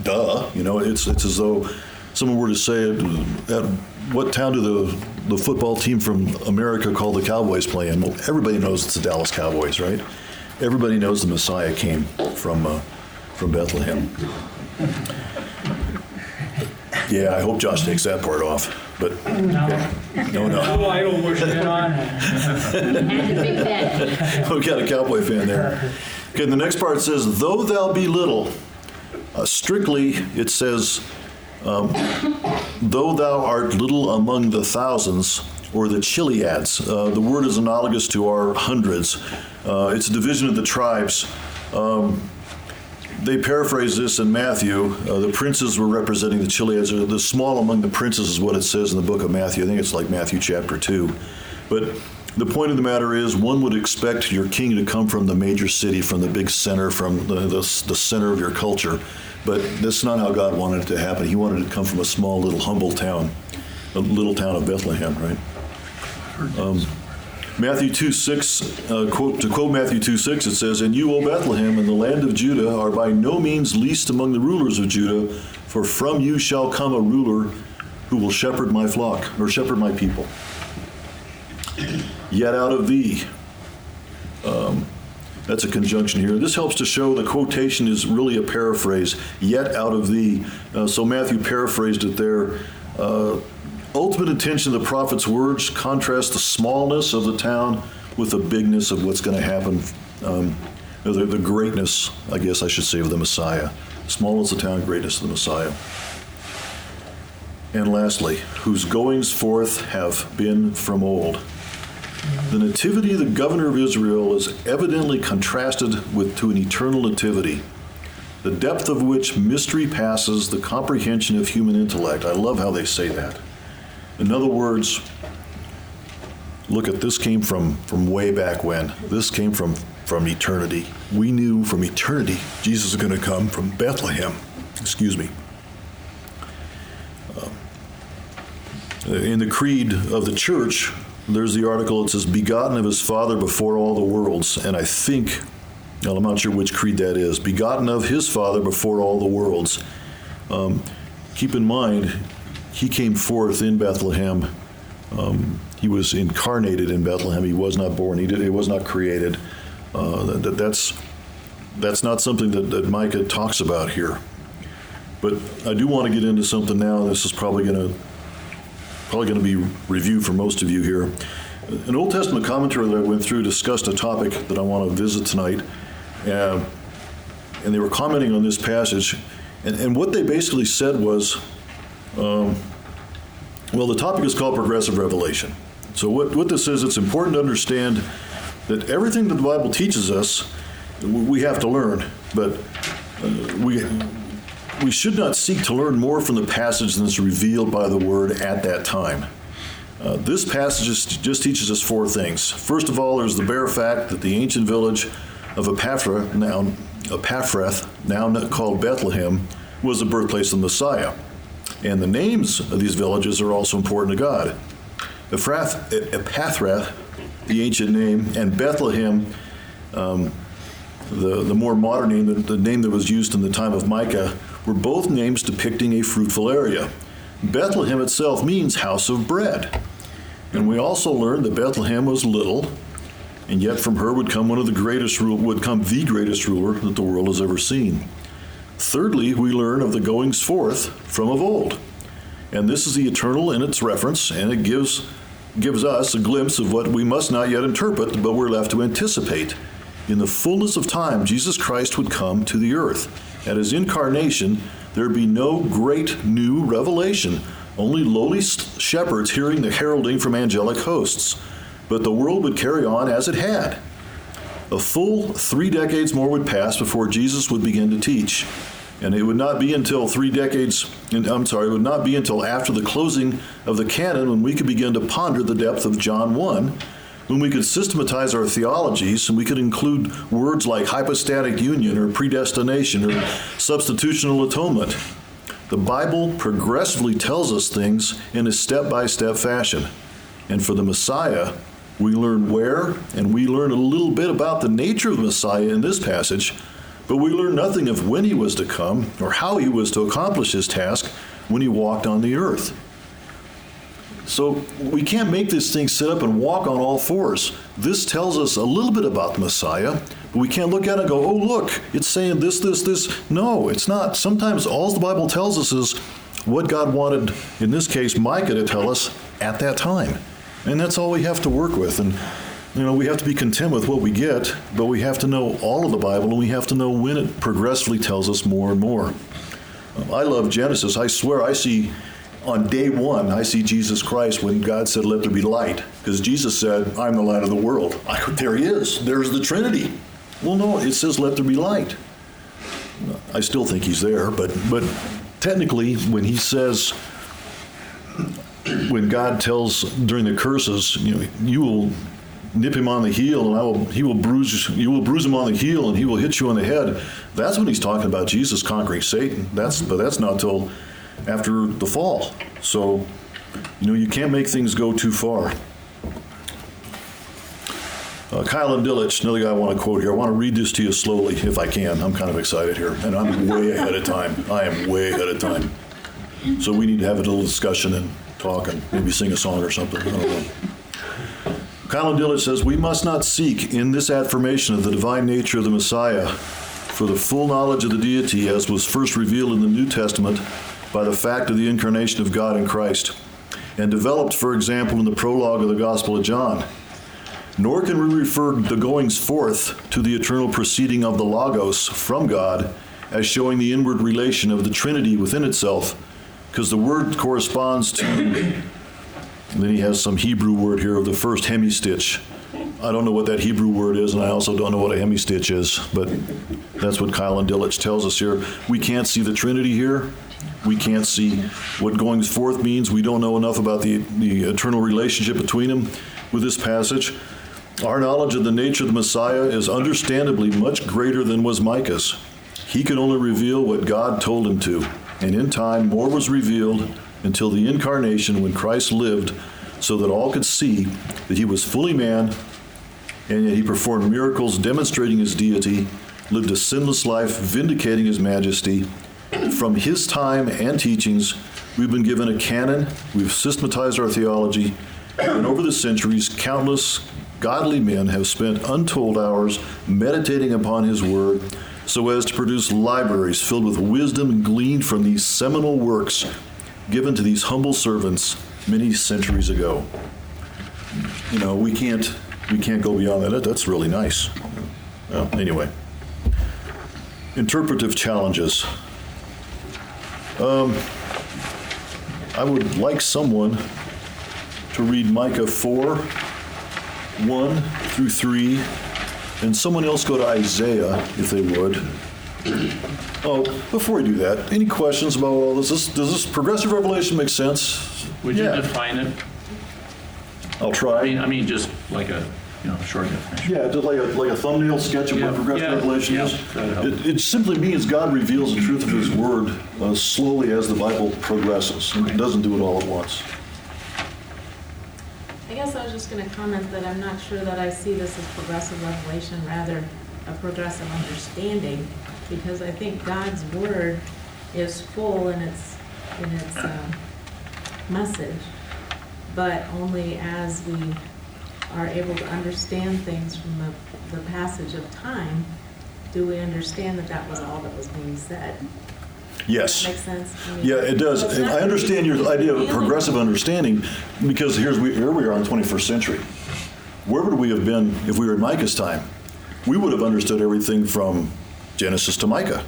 duh. You know, it's, it's as though someone were to say, at what town do the, the football team from America called the Cowboys play in? Well, everybody knows it's the Dallas Cowboys, right? Everybody knows the Messiah came from, uh, from Bethlehem. Yeah, I hope Josh takes that part off, but No. no, no. No, I don't wish it on. we got a cowboy fan there. Okay, the next part says, "Though thou be little," uh, strictly it says, um, "Though thou art little among the thousands, or the Chiliads. Uh, the word is analogous to our hundreds. Uh, it's a division of the tribes. Um, they paraphrase this in Matthew. Uh, the princes were representing the Chiliads. or The small among the princes is what it says in the book of Matthew. I think it's like Matthew chapter 2. But the point of the matter is, one would expect your king to come from the major city, from the big center, from the, the, the center of your culture. But that's not how God wanted it to happen. He wanted it to come from a small, little, humble town, a little town of Bethlehem, right? Um, Matthew 2 6, uh, quote, to quote Matthew 2 6, it says, And you, O Bethlehem, in the land of Judah, are by no means least among the rulers of Judah, for from you shall come a ruler who will shepherd my flock, or shepherd my people. Yet out of thee. Um, that's a conjunction here. This helps to show the quotation is really a paraphrase. Yet out of thee. Uh, so Matthew paraphrased it there. Uh, ultimate intention of the prophet's words contrast the smallness of the town with the bigness of what's going to happen. Um, the, the greatness, I guess I should say, of the Messiah. Small as the town, greatness of the Messiah. And lastly, whose goings forth have been from old. The nativity of the governor of Israel is evidently contrasted with to an eternal nativity, the depth of which mystery passes the comprehension of human intellect. I love how they say that. In other words, look at this came from from way back when. This came from from eternity. We knew from eternity Jesus is going to come from Bethlehem. Excuse me. Uh, in the creed of the church, there's the article. It says, "Begotten of his Father before all the worlds," and I think, well, I'm not sure which creed that is. Begotten of his Father before all the worlds. Um, keep in mind, he came forth in Bethlehem. Um, he was incarnated in Bethlehem. He was not born. He did, it was not created. Uh, that, that's that's not something that, that Micah talks about here. But I do want to get into something now. This is probably going to probably going to be reviewed for most of you here. An Old Testament commentary that I went through discussed a topic that I want to visit tonight. Uh, and they were commenting on this passage. And, and what they basically said was um, well, the topic is called progressive revelation. So, what, what this is, it's important to understand that everything that the Bible teaches us, we have to learn, but uh, we we should not seek to learn more from the passage than is revealed by the Word at that time. Uh, this passage just, just teaches us four things. First of all, there's the bare fact that the ancient village of Epaphra, now Epaphrath, now called Bethlehem, was the birthplace of the Messiah. And the names of these villages are also important to God. Ephrath, Epaphrath, the ancient name, and Bethlehem, um, the, the more modern name, the, the name that was used in the time of Micah, were both names depicting a fruitful area. Bethlehem itself means house of bread. And we also learned that Bethlehem was little, and yet from her would come one of the greatest would come the greatest ruler that the world has ever seen. Thirdly, we learn of the goings forth from of old. And this is the eternal in its reference, and it gives gives us a glimpse of what we must not yet interpret, but we're left to anticipate. In the fullness of time, Jesus Christ would come to the earth. At his incarnation, there'd be no great new revelation, only lowly shepherds hearing the heralding from angelic hosts. But the world would carry on as it had. A full three decades more would pass before Jesus would begin to teach. And it would not be until three decades, I'm sorry, it would not be until after the closing of the canon when we could begin to ponder the depth of John 1 when we could systematize our theologies and we could include words like hypostatic union or predestination or substitutional atonement. The Bible progressively tells us things in a step by step fashion. And for the Messiah, we learn where and we learn a little bit about the nature of the Messiah in this passage, but we learn nothing of when he was to come or how he was to accomplish his task when he walked on the earth. So we can't make this thing sit up and walk on all fours. This tells us a little bit about the Messiah, but we can't look at it and go, oh, look, it's saying this, this, this. No, it's not. Sometimes all the Bible tells us is what God wanted, in this case, Micah to tell us at that time. And that's all we have to work with. And, you know, we have to be content with what we get, but we have to know all of the Bible and we have to know when it progressively tells us more and more. Um, I love Genesis. I swear I see on day one, I see Jesus Christ when God said, Let there be light. Because Jesus said, I'm the light of the world. I, there he is. There's the Trinity. Well, no, it says, Let there be light. I still think he's there, but, but technically, when he says, when God tells during the curses, you know, you will nip him on the heel and I will, he will bruise, you will bruise him on the heel and he will hit you on the head. That's when he's talking about Jesus conquering Satan. That's, but that's not till after the fall. So, you know, you can't make things go too far. Uh, Keil and Delitzsch, another guy I want to quote here. I want to read this to you slowly if I can. I'm kind of excited here, and I'm way ahead of time. I am way ahead of time. So we need to have a little discussion and talk and maybe sing a song or something. I don't know. And Delitzsch says, We must not seek in this affirmation of the divine nature of the Messiah for the full knowledge of the deity as was first revealed in the New Testament by the fact of the incarnation of God in Christ, and developed, for example, in the prologue of the Gospel of John. Nor can we refer the goings forth to the eternal proceeding of the Logos from God as showing the inward relation of the Trinity within itself, because the word corresponds to, then he has some Hebrew word here of the first hemistich. I don't know what that Hebrew word is, and I also don't know what a hemistich is, but that's what Keil and Delitzsch tells us here. We can't see the Trinity here. We can't see what going forth means. We don't know enough about the, the eternal relationship between them with this passage. Our knowledge of the nature of the Messiah is understandably much greater than was Micah's. He could only reveal what God told him to, and in time more was revealed until the incarnation when Christ lived so that all could see that he was fully man and yet he performed miracles demonstrating his deity, lived a sinless life vindicating his majesty. From his time and teachings, we've been given a canon, we've systematized our theology, and over the centuries, countless godly men have spent untold hours meditating upon his word so as to produce libraries filled with wisdom gleaned from these seminal works given to these humble servants many centuries ago. You know, we can't we can't go beyond that. That's really nice. Well, anyway, interpretive challenges. Um, I would like someone to read Micah 4, 1 through 3, and someone else go to Isaiah, if they would. Oh, before we do that, any questions about all this? Does this, does this progressive revelation make sense? Would you Yeah. define it? I'll I try. mean, I mean, just like a, you know, short definition. Yeah, just like a, like a thumbnail sketch of Yeah, what progressive yeah, revelation yeah, is. that'd help. It, it simply means God reveals the truth of His Word uh, slowly as the Bible progresses. and It doesn't do it all at once. I guess I was just going to comment that I'm not sure that I see this as progressive revelation, rather a progressive understanding, because I think God's word is full in its, in its um, message, but only as we are able to understand things from the, the passage of time, do we understand that that was all that was being said. Yes. Makes sense? I mean, Yeah, it does. And I understand your idea of progressive understanding because here's we, here we are in the 21st century. Where would we have been if we were in Micah's time? We would have understood everything from Genesis to Micah.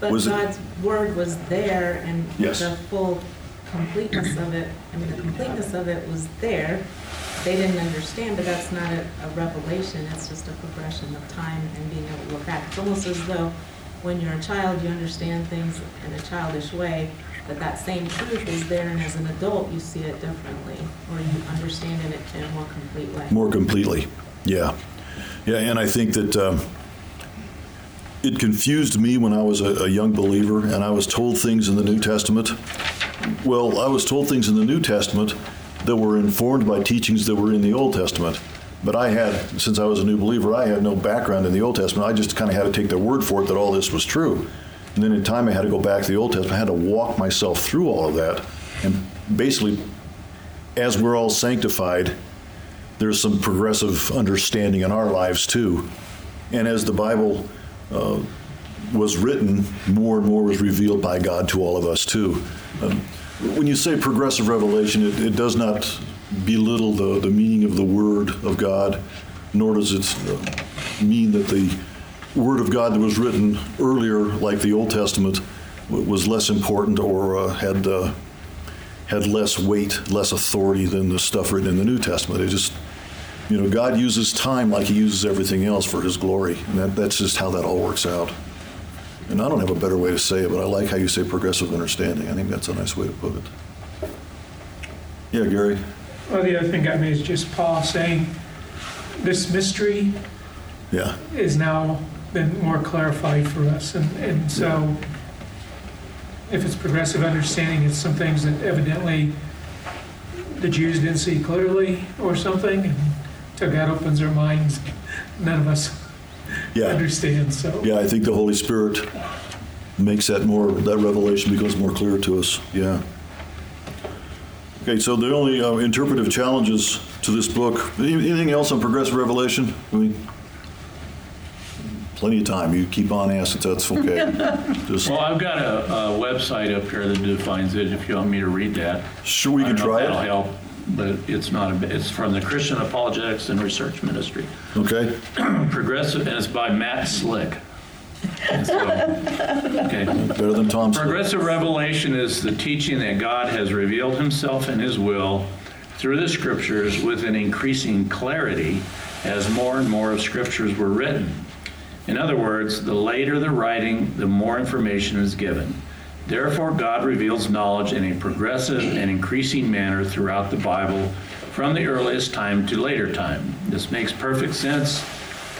But Was it- God's word was there and Yes. the full completeness of it, I mean, the completeness of it was there. They didn't understand, but that's not a, a revelation, it's just a progression of time and being able to look back. It's almost as though when you're a child, you understand things in a childish way, but that same truth is there and as an adult, you see it differently, or you understand it in a more complete way. More completely. Yeah. Yeah, and I think that um, it confused me when I was a, a young believer and I was told things in the New Testament. Well, I was told things in the New Testament that were informed by teachings that were in the Old Testament. But I had, since I was a new believer, I had no background in the Old Testament. I just kind of had to take their word for it that all this was true. And then in time, I had to go back to the Old Testament. I had to walk myself through all of that. And basically, as we're all sanctified, there's some progressive understanding in our lives too. And as the Bible uh, was written, more and more was revealed by God to all of us too. Um, when you say progressive revelation, it, it does not belittle the, the meaning of the Word of God, nor does it uh, mean that the Word of God that was written earlier, like the Old Testament, was less important or uh, had uh, had less weight, less authority than the stuff written in the New Testament. It just, you know, God uses time like He uses everything else for His glory, and that, that's just how that all works out. And I don't have a better way to say it, but I like how you say progressive understanding. I think that's a nice way to put it. Yeah, Gary. Well, the other thing got me is just Paul saying, this mystery Yeah. is now been more clarified for us. And, and so if it's progressive understanding, it's some things that evidently the Jews didn't see clearly or something. And Until God opens their minds, none of us Yeah. understand, so. Yeah, I think the Holy Spirit makes that more, that revelation becomes more clear to us. Yeah. Okay, so the only uh, interpretive challenges to this book, anything else on progressive revelation? I mean, plenty of time. You keep on asking, that's okay. Just, Well, I've got a, a website up here that defines it, if you want me to read that. sure, we I can don't know try it. That'll help, but it's not, a it's from the Christian Apologetics and Research Ministry. Okay, Progressive, and it's by Matt Slick. And so- Okay. better than Tom's. Progressive revelation is the teaching that God has revealed himself and his will through the scriptures with an increasing clarity as more and more of scriptures were written. In other words, the later the writing, the more information is given. Therefore, God reveals knowledge in a progressive and increasing manner throughout the Bible from the earliest time to later time. This makes perfect sense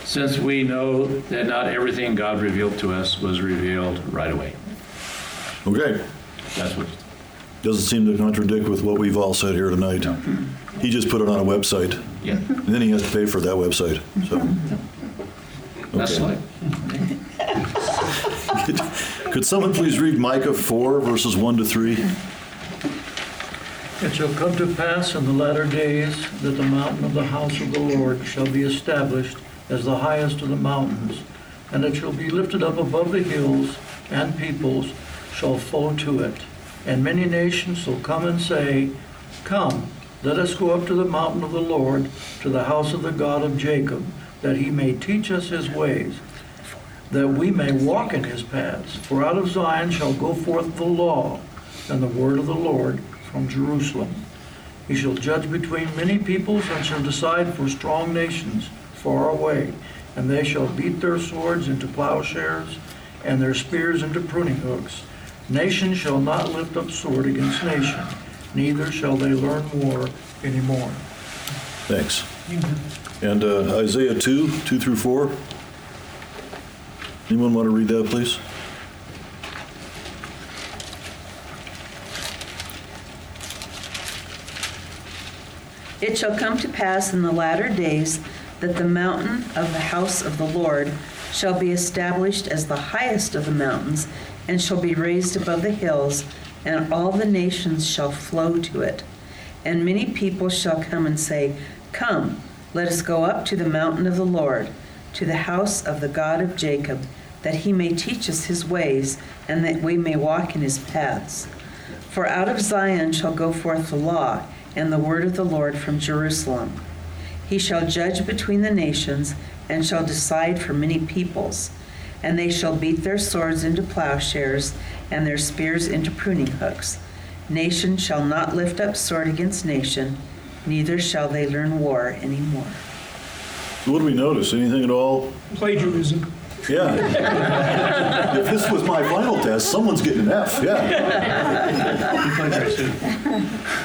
since we know that not everything God revealed to us was revealed right away. Okay, That's what, doesn't seem to contradict with what we've all said here tonight. He just put it on a website, yeah, and then he has to pay for that website, so. that's Okay. like, Could someone please read Micah 4, verses 1 to 3? It shall come to pass in the latter days that the mountain of the house of the Lord shall be established as the highest of the mountains, and it shall be lifted up above the hills, and peoples shall flow to it. And many nations shall come and say, Come, let us go up to the mountain of the Lord, to the house of the God of Jacob, that he may teach us his ways, that we may walk in his paths. For out of Zion shall go forth the law and the word of the Lord from Jerusalem. He shall judge between many peoples and shall decide for strong nations far away. And they shall beat their swords into plowshares and their spears into pruning hooks. Nation shall not lift up sword against nation, neither shall they learn war anymore. Thanks. And uh, Isaiah 2, 2 through 4? Anyone want to read that, please? It shall come to pass in the latter days that the mountain of the house of the Lord shall be established as the highest of the mountains, and shall be raised above the hills, and all the nations shall flow to it. And many people shall come and say, Come, let us go up to the mountain of the Lord, to the house of the God of Jacob, that he may teach us his ways, and that we may walk in his paths. For out of Zion shall go forth the law and the word of the Lord from Jerusalem. He shall judge between the nations and shall decide for many peoples. And they shall beat their swords into plowshares and their spears into pruning hooks. Nation shall not lift up sword against nation, neither shall they learn war any more. What do we notice? Anything at all? Plagiarism. Yeah. If this was my final test, someone's getting an F, yeah.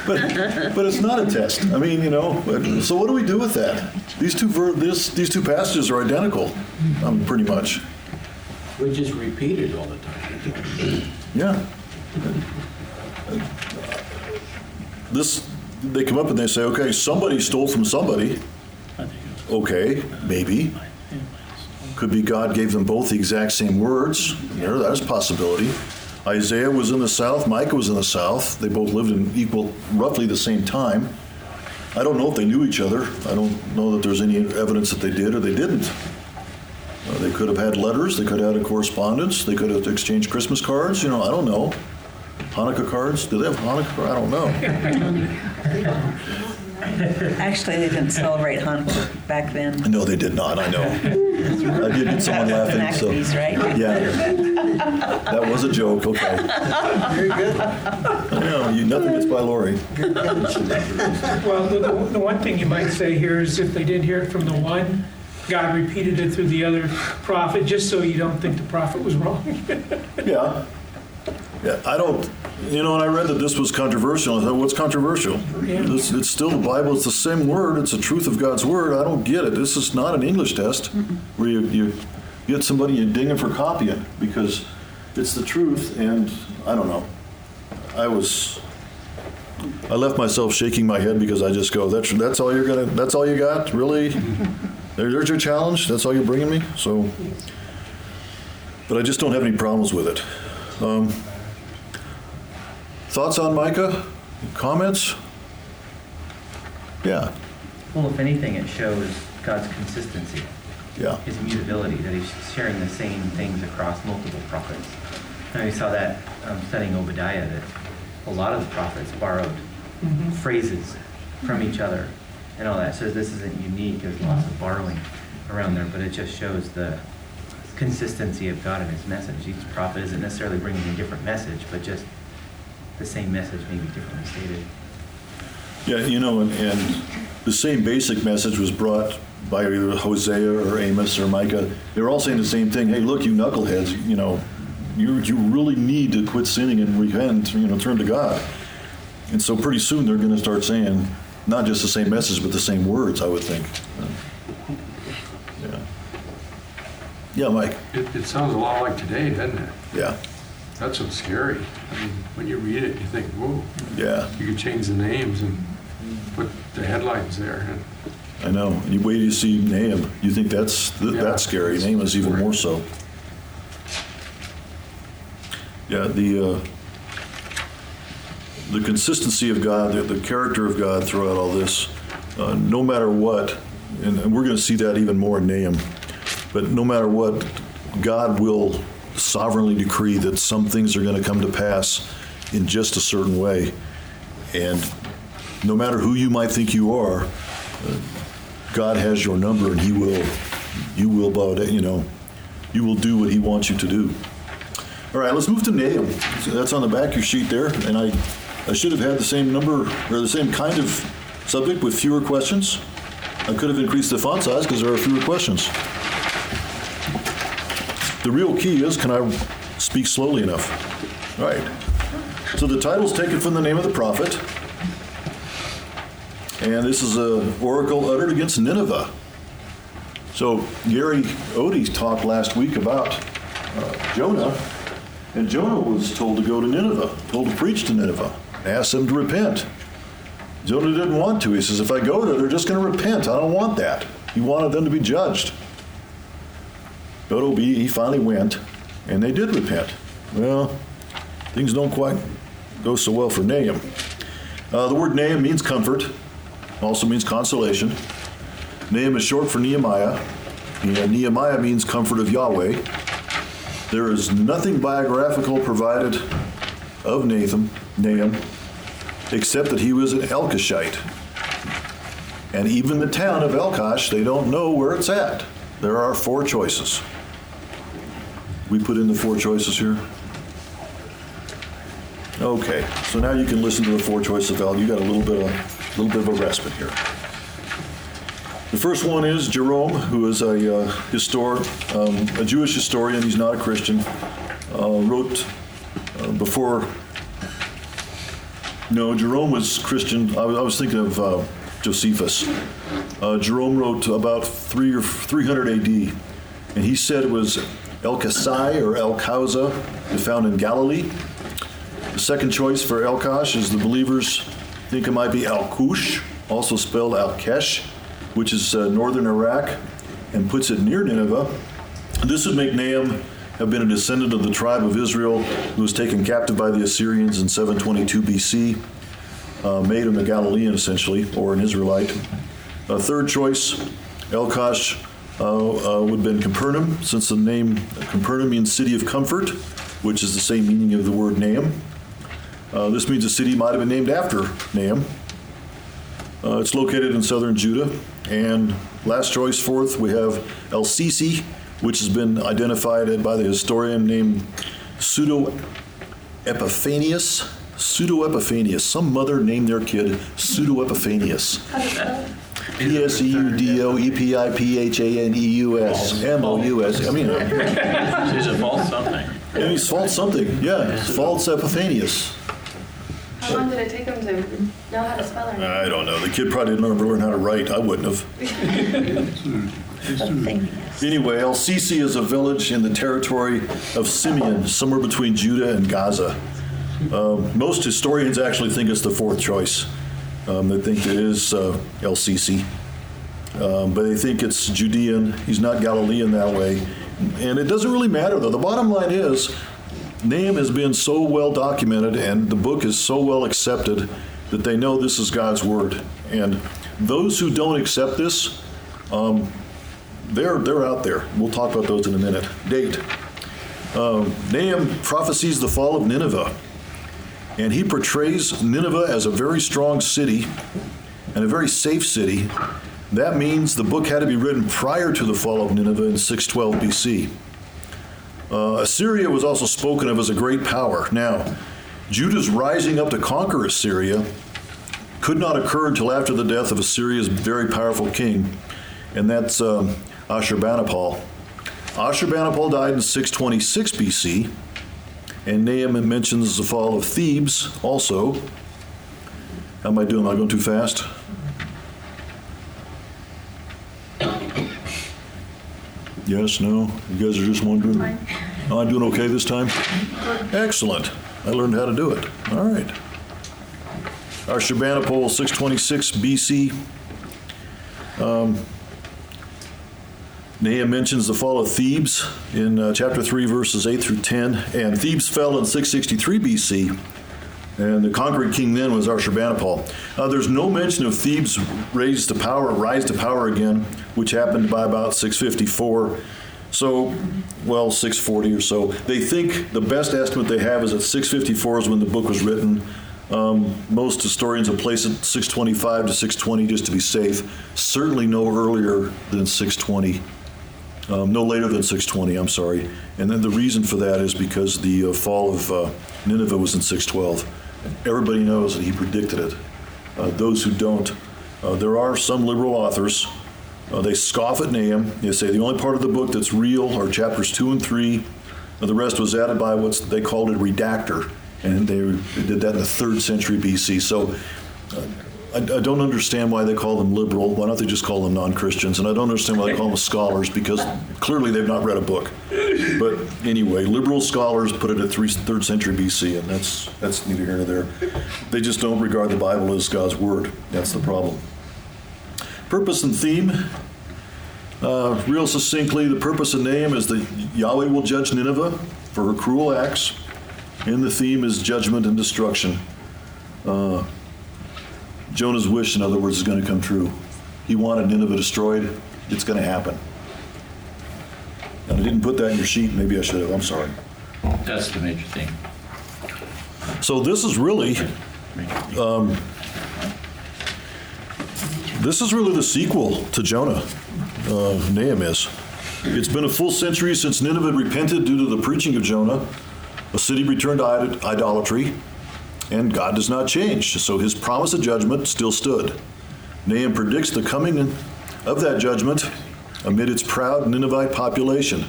But, but it's not a test. I mean, you know, but- so what do we do with that? These two, ver- this, these two passages are identical, um, pretty much. We just repeat it all the time. Yeah. This, they come up and they say, okay, somebody stole from somebody. I think Okay, maybe. Could be God gave them both the exact same words. There, that's a possibility. Isaiah was in the south, Micah was in the south. They both lived in equal, roughly the same time. I don't know if they knew each other. I don't know that there's any evidence that they did or they didn't. Uh, they could have had letters, they could have had a correspondence, they could have exchanged Christmas cards, you know, I don't know. Hanukkah cards? Do they have Hanukkah? I don't know. Actually, they didn't celebrate Hanukkah back then. No, they did not. I know. I did get someone laughing. So right? yeah, that was a joke. Okay. Very good. I know you. Nothing gets by Lori. Well, the, the- the one thing you might say here is if they did hear it from the one, God repeated it through the other prophet, just so you don't think the prophet was wrong. Yeah. Yeah. I don't. You know, and I read that this was controversial. I thought, what's controversial? Yeah. It's, it's still the Bible. It's the same word. It's the truth of God's word. I don't get it. This is not an English test where you, you get somebody and ding them for copying because it's the truth. And I don't know. I was. I left myself shaking my head because I just go, that's that's all you're gonna. That's all you got, really. There- There's your challenge. That's all you're bringing me. So. But I just don't have any problems with it. Um, thoughts on Micah? Comments? Yeah. Well, if anything, it shows God's consistency, Yeah. his mutability, that he's sharing the same things across multiple prophets. And we saw that um, studying Obadiah, that a lot of the prophets borrowed phrases from each other and all that. So this isn't unique, there's lots of borrowing around there, but it just shows the consistency of God and his message. Each prophet isn't necessarily bringing a different message, but just the same message, maybe differently stated. Yeah, you know, and, and the same basic message was brought by either Hosea or Amos or Micah. They were all saying the same thing. Hey, look, you knuckleheads, you know, you, you really need to quit sinning and repent, you know, turn to God. And so pretty soon they're going to start saying not just the same message, but the same words, I would think. Yeah. Yeah, Mike. It, it sounds a lot like today, doesn't it? Yeah. That's what's scary. I mean, when you read it, you think, whoa, Yeah. you could change the names and put the headlines there. and I know. And you wait you see Nahum, you think that's th- Yeah. that's scary. Nahum is even more so. Yeah, the uh, the consistency of God, the, the character of God throughout all this, uh, no matter what, and, and we're going to see that even more in Nahum. But no matter what, God will sovereignly decree that some things are going to come to pass in just a certain way, and no matter who you might think you are, uh, God has your number, and He will, you will bow down. You know, you will do what He wants you to do. All right, let's move to Nahum. That's on the back of your sheet there, and I, I should have had the same number or the same kind of subject with fewer questions. I could have increased the font size because there are fewer questions. The real key is, can I speak slowly enough? Right. So the title's taken from the name of the prophet. And this is an oracle uttered against Nineveh. So Gary Odie talked last week about uh, Jonah, and Jonah was told to go to Nineveh, told to preach to Nineveh, asked them to repent. Jonah didn't want to. He says, if I go there, they're just going to repent. I don't want that. He wanted them to be judged. But OB, he finally went, and they did repent. Well, things don't quite go so well for Nahum. Uh, the word Nahum means comfort, also means consolation. Nahum is short for Nehemiah. And Nehemiah means comfort of Yahweh. There is nothing biographical provided of Nathan, Nahum, except that he was an Elkoshite. And even the town of Elkosh, they don't know where it's at. There are four choices. We put in the four choices here. Okay, so now you can listen to the four choices of El. You got a little bit of a little bit of a respite here. The first one is Jerome, who is a uh, histor- um, a Jewish historian. He's not a Christian. Uh, wrote uh, before. No, Jerome was Christian. I was, I was thinking of uh, Josephus. Uh, Jerome wrote about three or 300 A.D. and he said it was El Kasai or El Kauza, found in Galilee. The second choice for El Kosh is the believers think it might be Al Kush, also spelled Al Kesh, which is uh, northern Iraq, and puts it near Nineveh. This would make Nahum have been a descendant of the tribe of Israel who was taken captive by the Assyrians in 722 BC, uh, made him a Galilean essentially, or an Israelite. A third choice, Elkosh, uh, uh, would have been Capernaum, since the name Capernaum means city of comfort, which is the same meaning of the word Nahum. Uh, this means the city might have been named after Nahum. Uh, it's located in southern Judah. And last choice, fourth, we have El Sisi, which has been identified by the historian named Pseudo Epiphanius. Pseudo Epiphanius. Some mother named their kid Pseudo Epiphanius. P S E U D O E P I P H A N E U S M O U S. I mean, She's a false something. and he's false something. Yeah, false Epiphanius. How long did it take him to know how to spell her name? I don't know. The kid probably didn't ever learn how to write. I wouldn't have. Anyway, El Sisi is a village in the territory of Simeon, somewhere between Judah and Gaza. Um, most historians actually think it's the fourth choice. Um, they think it is uh, Sisi, um, but they think it's Judean. He's not Galilean that way. And it doesn't really matter, though. The bottom line is Nahum has been so well documented and the book is so well accepted that they know this is God's word. And those who don't accept this, um, they're, they're out there. We'll talk about those in a minute. Date. Um, Nahum prophesies the fall of Nineveh. And he portrays Nineveh as a very strong city and a very safe city. That means the book had to be written prior to the fall of Nineveh in 612 BC. Uh, Assyria was also spoken of as a great power. Now, Judah's rising up to conquer Assyria could not occur until after the death of Assyria's very powerful king, and that's um, Ashurbanipal. Ashurbanipal died in 626 BC, and Nahum mentions the fall of Thebes also. How am I doing? Am I going too fast? Yes, no? You guys are just wondering? Oh, I'm doing okay this time? Excellent. I learned how to do it. All right. Ashurbanipal, 626 BC. Um, Nahum mentions the fall of Thebes in uh, chapter 3, verses 8 through 10. And Thebes fell in 663 BC. And the conquering king then was Ashurbanipal. Uh, there's no mention of Thebes raised to power, rise to power again, which happened by about 654. So, well, 640 or so. They think the best estimate they have is that 654 is when the book was written. Um, most historians have placed it 625 to 620 just to be safe. Certainly no earlier than 620. Um, no later than 620, I'm sorry. And then the reason for that is because the uh, fall of uh, Nineveh was in 612. Everybody knows that he predicted it. Uh, those who don't, uh, there are some liberal authors. Uh, they scoff at Nahum. They say the only part of the book that's real are chapters two and three. And the rest was added by what they called a redactor, and they, they did that in the third century BC. So uh, I, I don't understand why they call them liberal. Why don't they just call them non-Christians? And I don't understand why they call them scholars because clearly they've not read a book. But anyway, liberal scholars put it at three, third century BC, and that's that's neither here nor there. They just don't regard the Bible as God's word. That's the problem. Purpose and theme. Uh, real succinctly, the purpose and name is that Yahweh will judge Nineveh for her cruel acts, and the theme is judgment and destruction. Uh, Jonah's wish, in other words, is going to come true. He wanted Nineveh destroyed. It's going to happen. And I didn't put that in your sheet. Maybe I should have. I'm sorry. That's the major thing. So this is really, um, this is really the sequel to Jonah. Uh, Nahum is. It's been a full century since Nineveh repented due to the preaching of Jonah. A city returned to idolatry, and God does not change. So his promise of judgment still stood. Nahum predicts the coming of that judgment amid its proud Ninevite population.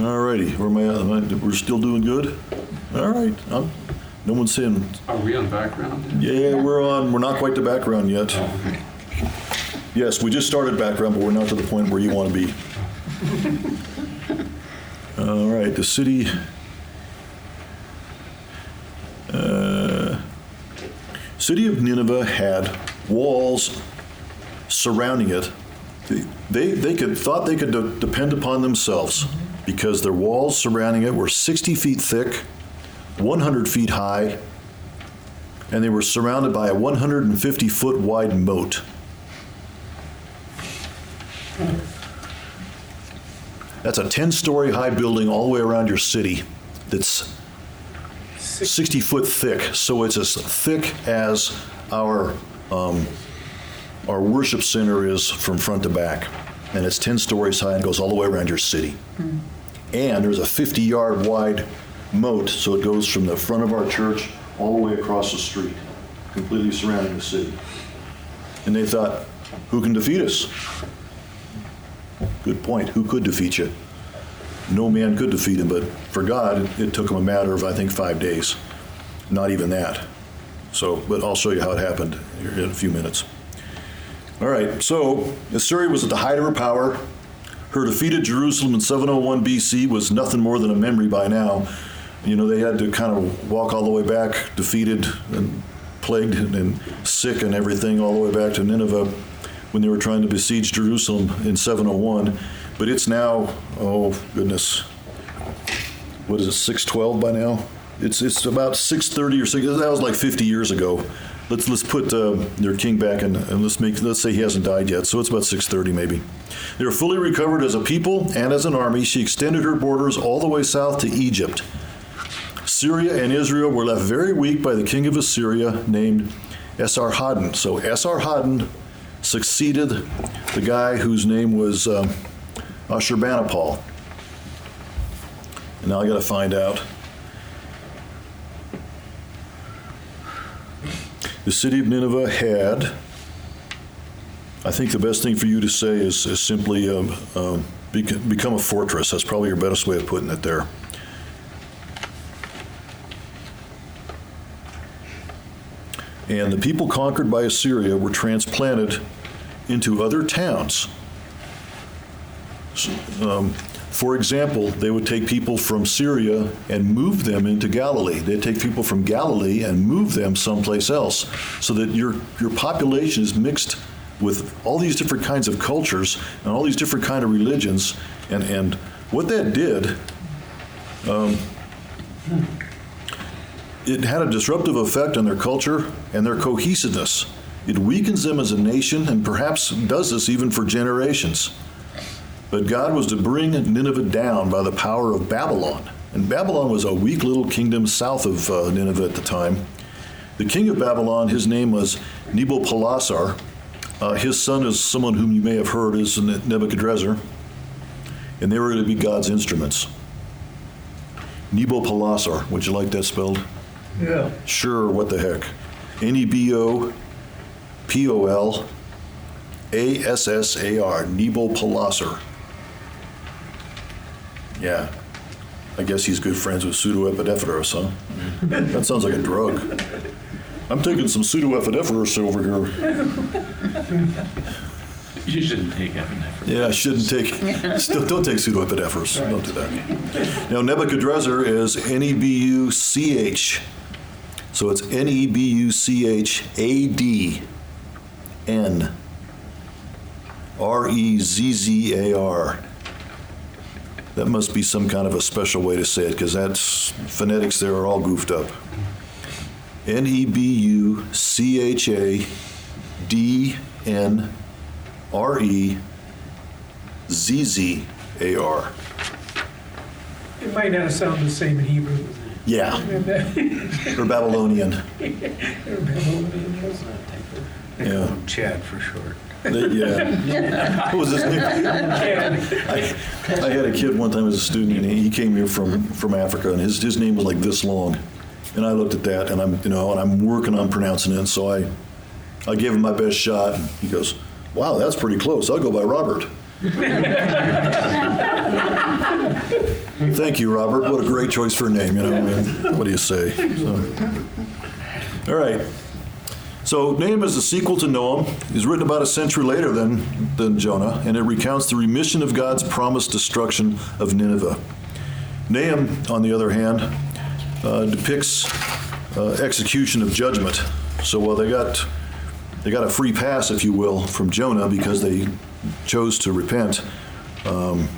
All righty, where am I, at? Am I- we're still doing good? All right, I'm- no one's saying, Are we on background? yeah, we're on, we're not quite to background yet. Oh, yes, we just started background, but we're not to the point where you want to be. All right, the city. uh, City of Nineveh had walls surrounding it. They, they could, thought they could de- depend upon themselves because their walls surrounding it were 60 feet thick, 100 feet high, and they were surrounded by a 150 foot wide moat. That's a 10 story high building all the way around your city that's 60 foot thick. So it's as thick as our, um, our worship center is from front to back. And it's 10 stories high and goes all the way around your city. And there's a 50 yard wide moat, so it goes from the front of our church all the way across the street, completely surrounding the city. And they thought, who can defeat us? Good point. Who could defeat you? No man could defeat him, but for God, it took him a matter of, I think, five days. Not even that. So, but I'll show you how it happened in a few minutes. All right, so Assyria was at the height of her power. Her defeat at Jerusalem in 701 BC was nothing more than a memory by now. You know, they had to kind of walk all the way back, defeated and plagued and sick and everything, all the way back to Nineveh when they were trying to besiege Jerusalem in 701. But it's now, oh goodness, what is it, 612 by now? It's it's about 630 or 6. That was like 50 years ago. Let's let's put uh, their king back in, and let's make let's say he hasn't died yet. So it's about 630 maybe. They were fully recovered as a people and as an army. She extended her borders all the way south to Egypt. Syria and Israel were left very weak by the king of Assyria named Esarhaddon. So Esarhaddon succeeded the guy whose name was um, Ashurbanipal. And now I got to find out. The city of Nineveh had, I think the best thing for you to say is, is simply um, um, become a fortress. That's probably your best way of putting it there. And the people conquered by Assyria were transplanted into other towns. Um, for example, they would take people from Syria and move them into Galilee. They'd take people from Galilee and move them someplace else so that your, your population is mixed with all these different kinds of cultures and all these different kind of religions. And, and what that did, um, it had a disruptive effect on their culture and their cohesiveness. It weakens them as a nation and perhaps does this even for generations. But God was to bring Nineveh down by the power of Babylon. And Babylon was a weak little kingdom south of uh, Nineveh at the time. The king of Babylon, his name was Nabopolassar. Uh, his son is someone whom you may have heard is Nebuchadrezzar. And they were going to be God's instruments. Nabopolassar. Would you like that spelled? Yeah. Sure, what the heck. N E B O P O L A S S A R, Nabopolassar. Yeah. I guess he's good friends with pseudoepidephedrus, huh? that sounds like a drug. I'm taking some pseudoepidephedrus over here. You shouldn't take epinephrine. Yeah, I shouldn't take, still, don't take pseudoepidephedrus. Don't do that. Now, Nebuchadnezzar is N E B U C H. So it's N E B U C H A D N R E Z Z A R. That must be some kind of a special way to say it because that's phonetics there are all goofed up. N E B U C H A D N R E Z Z A R. It might not sound the same in Hebrew. Yeah, or Babylonian. Or Babylonian, yes. Yeah. Chad for short. They- yeah. What was his name? I, I had a kid one time as a student, and he he came here from, from Africa, and his, his name was like this long. And I looked at that, and I'm, you know, and I'm working on pronouncing it, so I, I gave him my best shot. And he goes, "Wow, that's pretty close. I'll go by Robert." Thank you, Robert. What a great choice for a name. You know, I mean, what do you say? So, all right. So Nahum is a sequel to Noam. He's written about a century later than, than Jonah, and it recounts the remission of God's promised destruction of Nineveh. Nahum, on the other hand, uh, depicts uh, execution of judgment. So while they got they got a free pass, if you will, from Jonah because they chose to repent, um,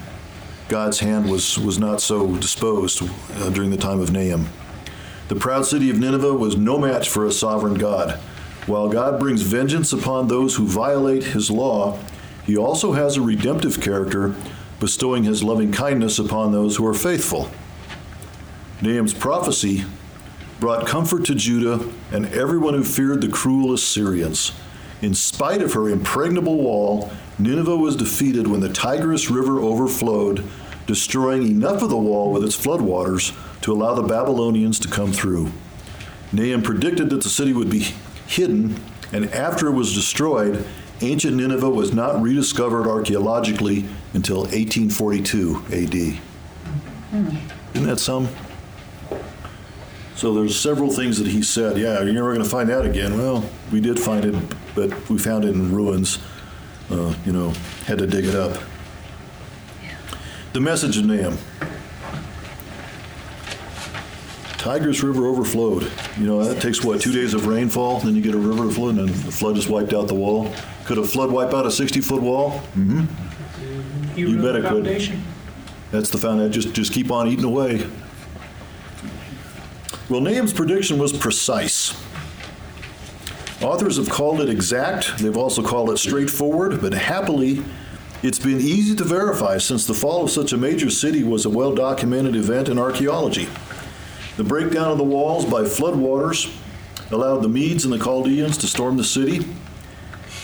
God's hand was was not so disposed uh, during the time of Nahum. The proud city of Nineveh was no match for a sovereign God. While God brings vengeance upon those who violate his law, he also has a redemptive character bestowing his loving kindness upon those who are faithful. Nahum's prophecy brought comfort to Judah and everyone who feared the cruel Assyrians. In spite of her impregnable wall, Nineveh was defeated when the Tigris River overflowed, destroying enough of the wall with its floodwaters to allow the Babylonians to come through. Nahum predicted that the city would be hidden, and after it was destroyed, ancient Nineveh was not rediscovered archaeologically until 1842 AD. Isn't that some? So there's several things that he said. Yeah, you're never going to find that again. Well, we did find it, but we found it in ruins. Uh, you know, had to dig it up. The message of Nahum. Tigris River overflowed. You know, that takes what, two days of rainfall, then you get a river to flood, and then the flood just wiped out the wall. Could a flood wipe out a 60 foot wall? Mm-hmm. You wrote bet it could. That's the foundation. Just, just keep on eating away. Well, Nahum's prediction was precise. Authors have called it exact. They've also called it straightforward, but happily, it's been easy to verify since the fall of such a major city was a well documented event in archaeology. The breakdown of the walls by floodwaters allowed the Medes and the Chaldeans to storm the city.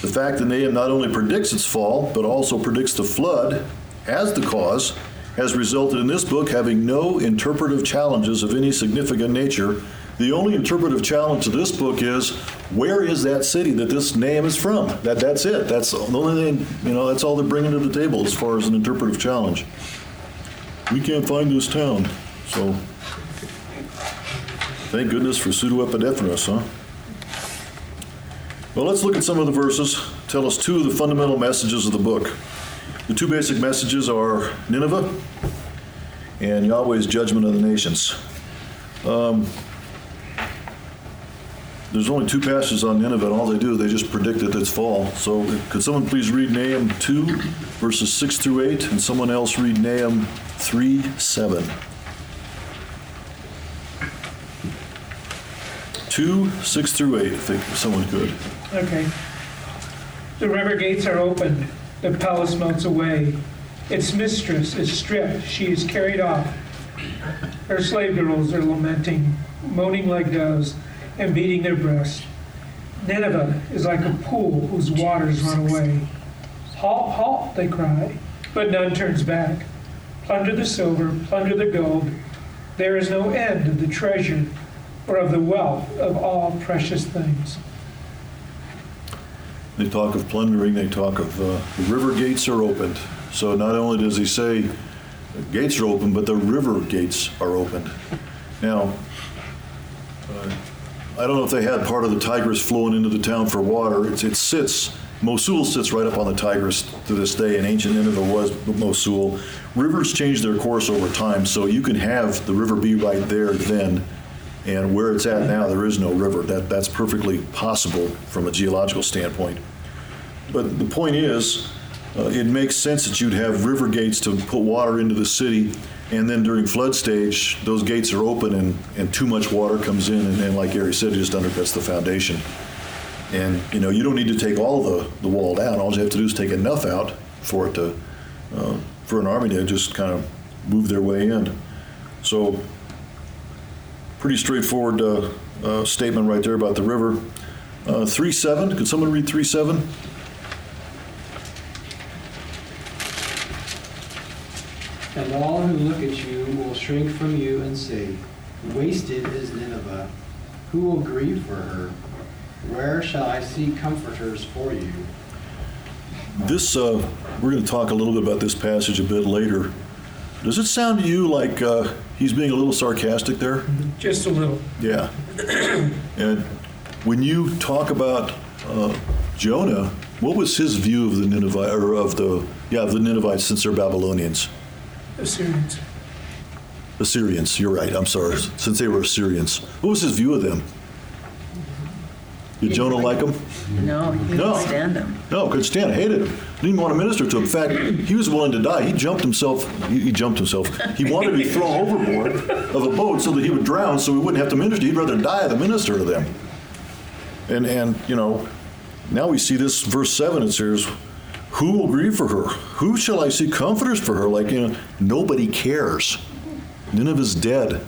The fact that Nahum not only predicts its fall, but also predicts the flood as the cause, has resulted in this book having no interpretive challenges of any significant nature. The only interpretive challenge to this book is where is that city that this name is from? That, that's it. That's the only thing, you know, that's all they're bringing to the table as far as an interpretive challenge. We can't find this town, so thank goodness for pseudoepidephros, huh? Well, let's look at some of the verses. Tell us two of the fundamental messages of the book. The two basic messages are Nineveh and Yahweh's judgment of the nations. Um, there's only two passages on Nineveh, and all they do, they just predicted its fall. So could someone please read Nahum 2, verses 6 through 8, and someone else read Nahum 3, 7. 2, 6 through 8, if, if someone could. Okay. The river gates are opened, the palace melts away. Its mistress is stripped, she is carried off. Her slave girls are lamenting, moaning like doves, and beating their breasts. Nineveh is like a pool whose waters run away. Halt, halt, they cry, but none turns back. Plunder the silver, plunder the gold. There is no end of the treasure or of the wealth of all precious things. They talk of plundering, they talk of uh, the river gates are opened. So not only does he say the gates are open, but the river gates are opened. Now, uh, I don't know if they had part of the Tigris flowing into the town for water. It's, it sits, Mosul sits right up on the Tigris to this day, and ancient Nineveh was Mosul. Rivers change their course over time, so you can have the river be right there then, and where it's at now, there is no river. That, that's perfectly possible from a geological standpoint. But the point is, uh, it makes sense that you'd have river gates to put water into the city, and then during flood stage, those gates are open and, and too much water comes in, and, and like Gary said, it just undercuts the foundation. And you know, you don't need to take all the, the wall down. All you have to do is take enough out for it to, uh, for an army to just kind of move their way in. So, pretty straightforward uh, uh, statement right there about the river. Uh, three seven. Could someone read three seven? And all who look at you will shrink from you and say, Wasted is Nineveh. Who will grieve for her? Where shall I see comforters for you? This, uh, we're going to talk a little bit about this passage a bit later. Does it sound to you like uh, he's being a little sarcastic there? Just a little. Yeah. and when you talk about uh, Jonah, what was his view of the Ninevite or of the yeah of the Ninevites since they're Babylonians? Assyrians. Assyrians. You're right. I'm sorry. Since they were Assyrians, what was his view of them? Did Jonah like them? No, he No. couldn't stand them. No, couldn't stand. it. Hated him. Didn't even want to minister to him. In fact, he was willing to die. He jumped himself. He, he jumped himself. He wanted to be thrown overboard of a boat so that he would drown, so he wouldn't have to minister. He'd rather die than minister to them. And and you know, now we see this verse seven. It says, Who will grieve for her? Who shall I see comforters for her? Like, you know, nobody cares. Nineveh's dead.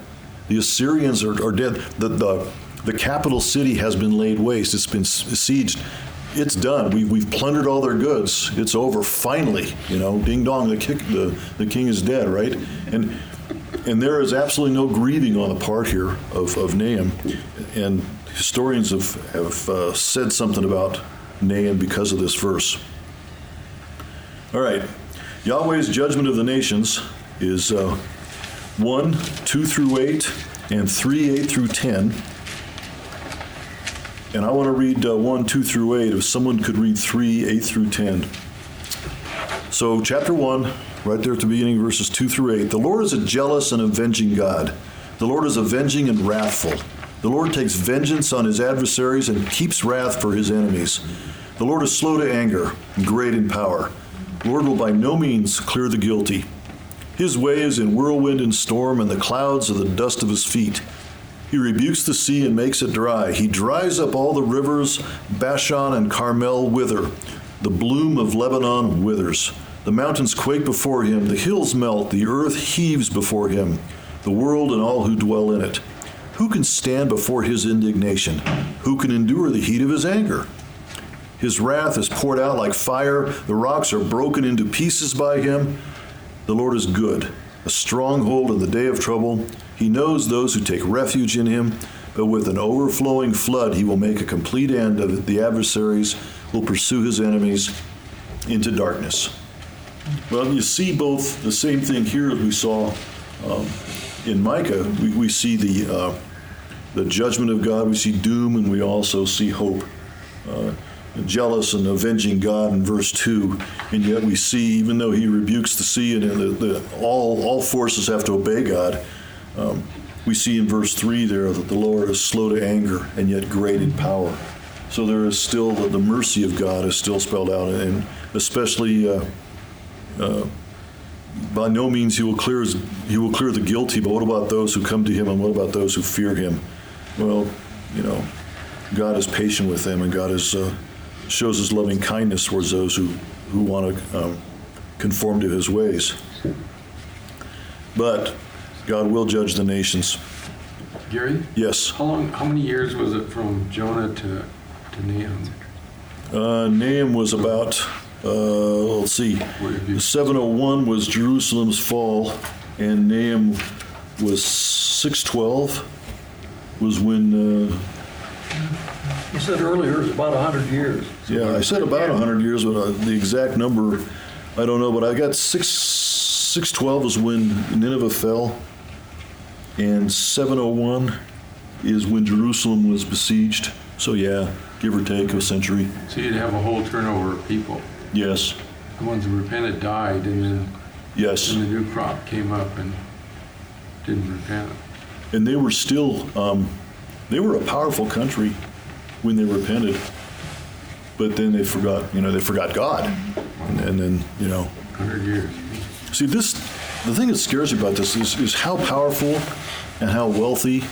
The Assyrians are, are dead. The, the, the capital city has been laid waste, it's been besieged. It's done. We, we've plundered all their goods. It's over, finally. You know, ding dong, the, kick, the, the king is dead, right? And, and there is absolutely no grieving on the part here of, of Nahum. And historians have, have uh, said something about Nahum because of this verse. All right. Yahweh's judgment of the nations is uh, 1, 2 through 8, and 3, 8 through 10. And I want to read uh, 1, 2 through 8. If someone could read 3, 8 through 10. So, chapter 1, right there at the beginning, verses 2 through 8. The Lord is a jealous and avenging God. The Lord is avenging and wrathful. The Lord takes vengeance on his adversaries and keeps wrath for his enemies. The Lord is slow to anger and great in power. Lord will by no means clear the guilty. His way is in whirlwind and storm, and the clouds are the dust of his feet. He rebukes the sea and makes it dry. He dries up all the rivers. Bashan and Carmel wither. The bloom of Lebanon withers. The mountains quake before him. The hills melt. The earth heaves before him. The world and all who dwell in it. Who can stand before his indignation? Who can endure the heat of his anger? His wrath is poured out like fire. The rocks are broken into pieces by him. The Lord is good, a stronghold in the day of trouble. He knows those who take refuge in him, but with an overflowing flood, he will make a complete end of it. The adversaries will pursue his enemies into darkness. Well, you see both the same thing here as we saw um, in Micah. We, we see the uh, the judgment of God. We see doom, and we also see hope. Uh, jealous and avenging God in verse 2. And yet we see, even though he rebukes the sea and the, the, all, all forces have to obey God, um, we see in verse 3 there that the Lord is slow to anger and yet great in power. So there is still the, the mercy of God is still spelled out, and especially uh, uh, by no means he will clear his, he will clear the guilty. But what about those who come to him, and what about those who fear him? Well, you know, God is patient with them, and God is uh, shows his loving kindness towards those who, who want to um, conform to his ways. But God will judge the nations. Gary? Yes. How long, how many years was it from Jonah to, to Nahum? Uh, Nahum was about, uh, let's see, 701 was Jerusalem's fall, and Nahum was 612 was when. Uh, you said earlier it was about 100 years. Yeah, I said about 100 years, but uh, the exact number, I don't know. But I got six, 612 is when Nineveh fell, and 701 is when Jerusalem was besieged. So yeah, give or take a century. So you'd have a whole turnover of people. Yes. The ones who repented died, and then yes, and the new crop came up and didn't repent. And they were still, um, they were a powerful country when they repented, but then they forgot, you know, they forgot God, and, and then you know, hundred years. See this, the thing that scares me about this is, is how powerful and how wealthy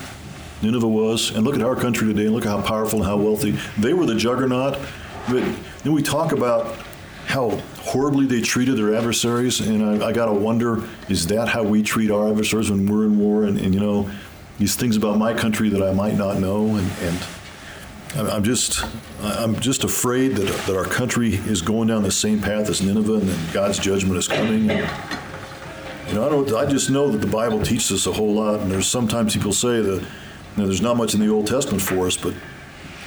Nineveh was, and look at our country today, and look at how powerful and how wealthy they were. The juggernaut, but then we talk about how horribly they treated their adversaries, and I, I got to wonder: is that how we treat our adversaries when we're in war? And, and, you know, these things about my country that I might not know, and, and I'm just, I'm just afraid that, that our country is going down the same path as Nineveh, and that God's judgment is coming. And, you know, I don't. I just know that the Bible teaches us a whole lot, and there's sometimes people say that you know, there's not much in the Old Testament for us, but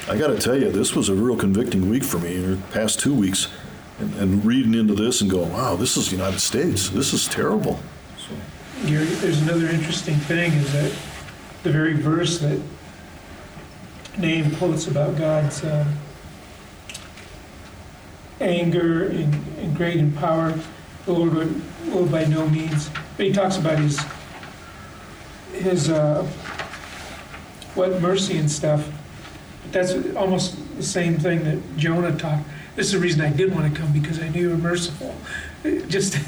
I got to tell you, this was a real convicting week for me. In the past two weeks, and, and, reading into this and going, "Wow, this is the United States. This is terrible." So. There's another interesting thing is that the very verse that Nahum quotes about God's uh, anger and, and, great in power. The Lord would, will by no means. But he talks about his his uh, what mercy and stuff. But that's almost the same thing that Jonah talked. This is the reason I did want to come because I knew you were merciful. Just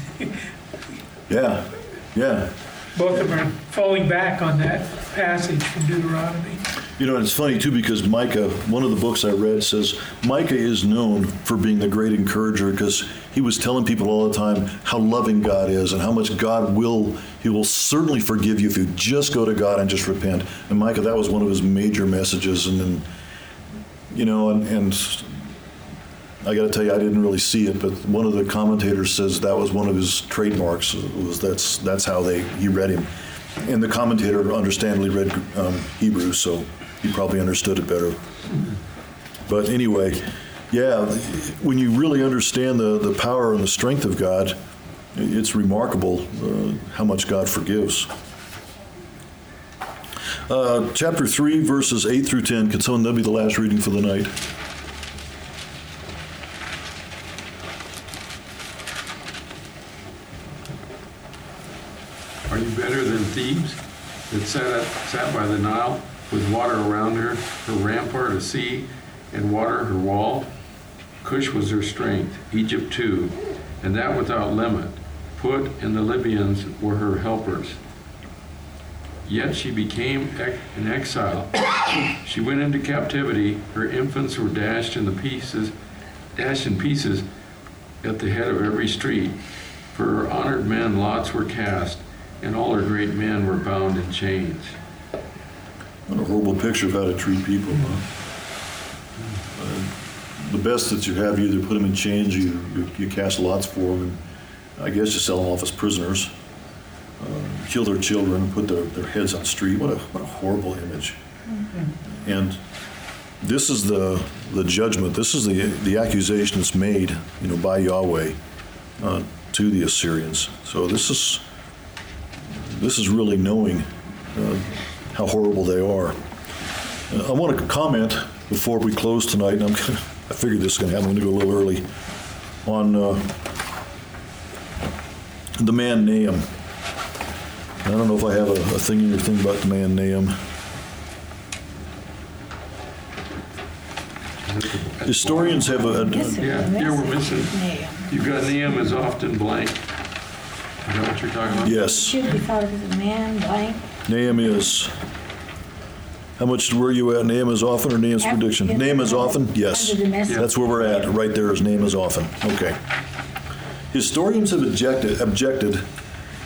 yeah, yeah. Both of them are falling back on that passage from Deuteronomy. You know, and it's funny too because Micah, one of the books I read says Micah is known for being the great encourager because he was telling people all the time how loving God is and how much God will, he will certainly forgive you if you just go to God and just repent. And Micah, that was one of his major messages. And then, you know, and, and I got to tell you, I didn't really see it, but one of the commentators says that was one of his trademarks. Was that's that's how they he read him, and the commentator understandably read um, Hebrew, so he probably understood it better. But anyway, yeah, when you really understand the the power and the strength of God, it's remarkable uh, how much God forgives. Uh, chapter 3, verses 8 through 10. Could someone that be the last reading for the night? Are you better than Thebes that sat, up, sat by the Nile with water around her, her rampart a sea, and water her wall? Cush was her strength, Egypt too, and that without limit. Put and the Libyans were her helpers. Yet she became an exile. she went into captivity. Her infants were dashed in the pieces, dashed in pieces at the head of every street. For her honored men lots were cast, and all her great men were bound in chains. What a horrible picture of how to treat people. Huh? Uh, the best that you have, you either put them in chains, you, you, you cast lots for them, and I guess you sell them off as prisoners, uh, kill their children, put their, their heads on the street. What a, what a horrible image. And this is the, the judgment, this is the, the accusation that's made, you know, by Yahweh uh, to the Assyrians. So this is, this is really knowing uh, how horrible they are. Uh, I want to comment before we close tonight, and I'm gonna, I figured this is going to happen. I'm going to go a little early on uh, the man Nahum. I don't know if I have a, a thing in your thing about the man Nahum. Historians have a, a Yeah, yeah, we're missing. You've got Nahum is often blank. Is know what you're talking about? yes. Should be thought of as a man, blank. Nahum is. How much were you at? Nahum is often or Af- prediction? Nahum is often? Yes. Under That's where we're at. Right there is Nahum is often. Okay. Historians have objected, objected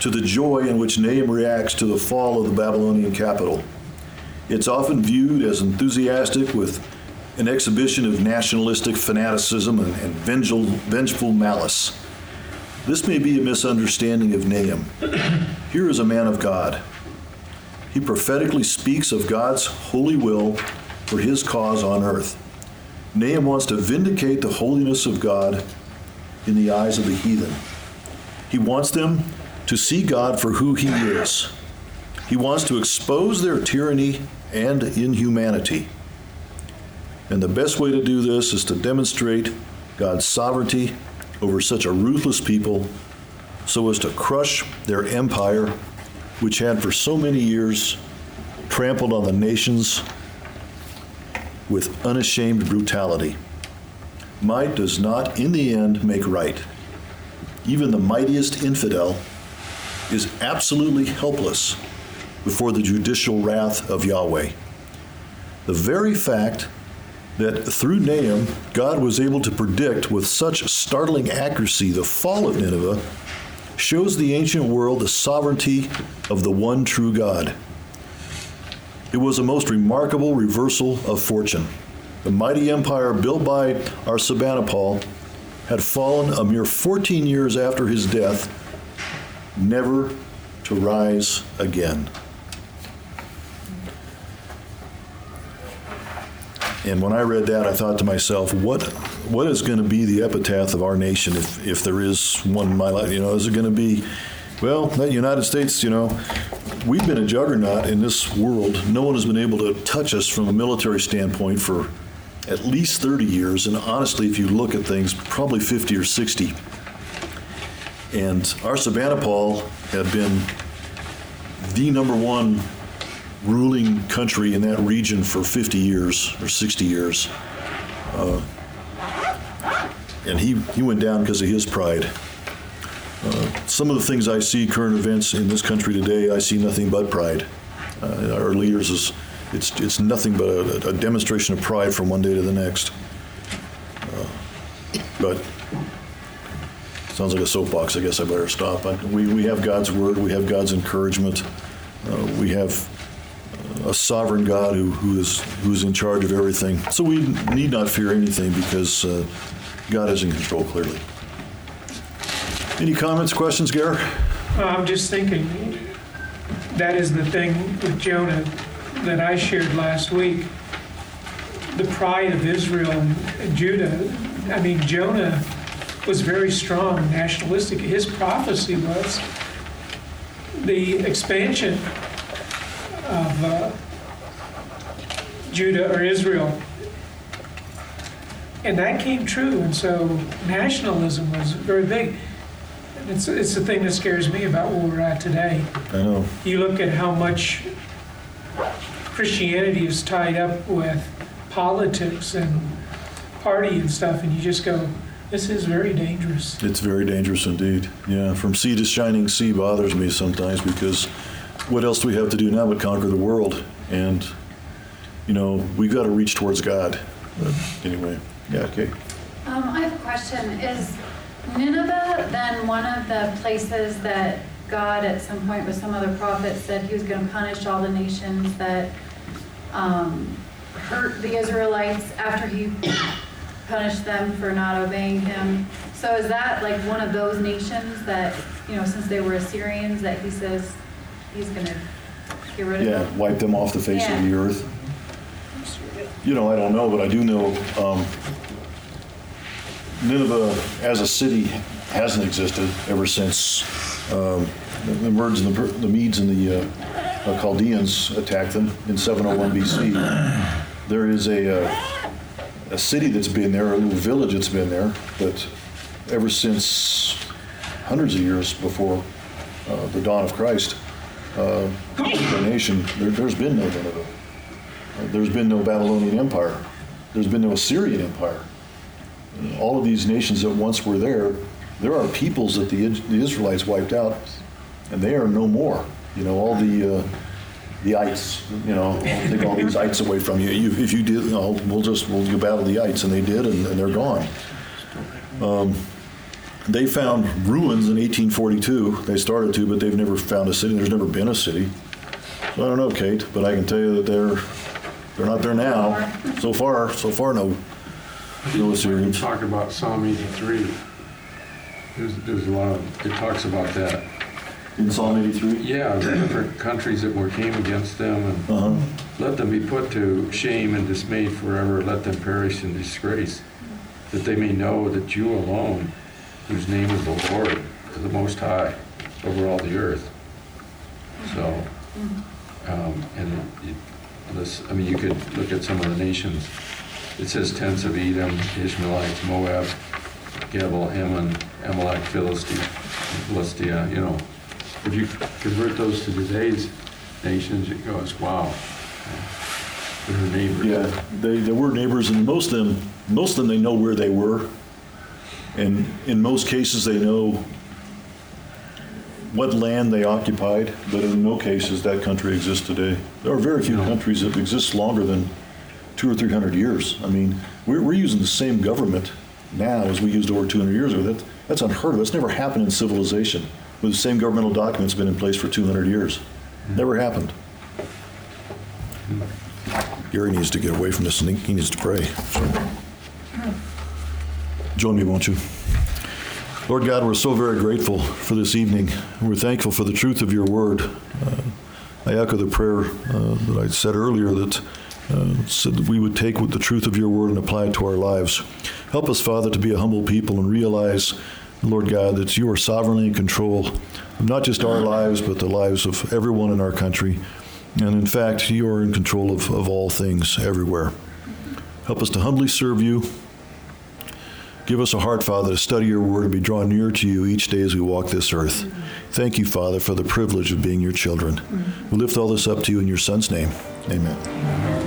to the joy in which Nahum reacts to the fall of the Babylonian capital. It's often viewed as enthusiastic with an exhibition of nationalistic fanaticism and, and vengeful, vengeful malice. This may be a misunderstanding of Nahum. Here is a man of God. He prophetically speaks of God's holy will for his cause on earth. Nahum wants to vindicate the holiness of God in the eyes of the heathen. He wants them to see God for who he is. He wants to expose their tyranny and inhumanity. And the best way to do this is to demonstrate God's sovereignty over such a ruthless people so as to crush their empire, which had for so many years trampled on the nations with unashamed brutality. Might does not, in the end, make right. Even the mightiest infidel is absolutely helpless before the judicial wrath of Yahweh. The very fact that through Nahum, God was able to predict with such startling accuracy the fall of Nineveh shows the ancient world the sovereignty of the one true God. It was a most remarkable reversal of fortune. The mighty empire built by Ashurbanipal had fallen a mere 14 years after his death, never to rise again. And when I read that, I thought to myself, what what is going to be the epitaph of our nation if, if there is one in my life? You know, is it going to be, well, the United States, you know, we've been a juggernaut in this world. No one has been able to touch us from a military standpoint for at least 30 years. And honestly, if you look at things, probably 50 or 60. And Ashurbanipal have been the number one ruling country in that region for 50 years or 60 years. Uh, and he, he went down because of his pride. Uh, some of the things I see, current events in this country today, I see nothing but pride. Uh, our leaders is it's, it's nothing but a, a demonstration of pride from one day to the next. Uh, But, sounds like a soapbox, I guess I better stop. But We, we have God's word, we have God's encouragement, uh, we have a sovereign God who, who is, who's in charge of everything. So we need not fear anything because uh, God is in control clearly. Any comments, questions, Gare? Uh, I'm just thinking, that is the thing with Jonah that I shared last week. The pride of Israel and Judah. I mean, Jonah was very strong, nationalistic. His prophecy was the expansion of uh, Judah or Israel. And that came true. And so nationalism was very big. It's, it's the thing that scares me about where we're at today. I know. You look at how much Christianity is tied up with politics and party and stuff, and you just go, this is very dangerous. It's very dangerous indeed. Yeah, from sea to shining sea bothers me sometimes because what else do we have to do now but conquer the world? And, you know, we've got to reach towards God. But anyway, yeah, okay. Um, I have a question. Is Nineveh then one of the places that God at some point with some other prophets said he was going to punish all the nations that um, hurt the Israelites after he punished them for not obeying him? So is that like one of those nations that, you know, since they were Assyrians, that he says he's going to get rid of Yeah, them? wipe them off the face of Yeah. the earth. You know, I don't know, but I do know um, Nineveh as a city hasn't existed ever since um, the the Medes and the, Per- the Medes and the uh, uh, Chaldeans attacked them in 701 BC. There is a, uh, a city that's been there, a little village that's been there, but ever since hundreds of years before uh, the dawn of Christ, uh, nation, there, there's been no Nineveh. Uh, There's been no Babylonian Empire. There's been no Assyrian Empire. All of these nations that once were there, there are peoples that the, the Israelites wiped out, and they are no more. You know, all the, uh, the ites, you know, take all these ites away from you. You- If you did, you know, we'll just, we'll go battle the ites, and they did, and, and they're gone. Um, They found ruins in 1842. They started to, but they've never found a city. There's never been a city. So I don't know, Kate, but I can tell you that they're, they're not there now. So far, so far, no, no Assyrians. Talk about Psalm 83. There's, there's a lot of, it talks about that. In Psalm 83? Yeah, the different countries that were came against them and Uh-huh. let them be put to shame and dismayed forever. Let them perish in disgrace, that they may know that you alone, whose name is the Lord, the Most High over all the earth. So, um, and it- this, I mean, you could look at some of the nations. It says tents of Edom, Ishmaelites, Moab, Gebal, Ammon, Amalek, Philistia, Philistia, you know. If you convert those to today's nations, it goes, wow. They're neighbors. Yeah, they, they were neighbors, and most of them, most of them, they know where they were. And in most cases, they know what land they occupied, but in no cases that country exists today. There are very few countries that exist longer than two or three hundred years. I mean, we're, we're using the same government now as we used over 200 years ago. That, that's unheard of. That's never happened in civilization, where the same governmental documents been in place for 200 years. Never happened. Hmm. Gary needs to get away from this and he- he needs to pray. So. Hmm. Join me, won't you? Lord God, we're so very grateful for this evening. We're thankful for the truth of your word. Uh, I echo the prayer uh, that I said earlier that uh, said that we would take with the truth of your word and apply it to our lives. Help us, Father, to be a humble people and realize, Lord God, that you are sovereignly in control of not just our lives, but the lives of everyone in our country. And in fact, you are in control of, of all things everywhere. Help us to humbly serve you. Give us a heart, Father, to study your word and be drawn near to you each day as we walk this earth. Thank you, Father, for the privilege of being your children. We lift all this up to you in your Son's name. Amen.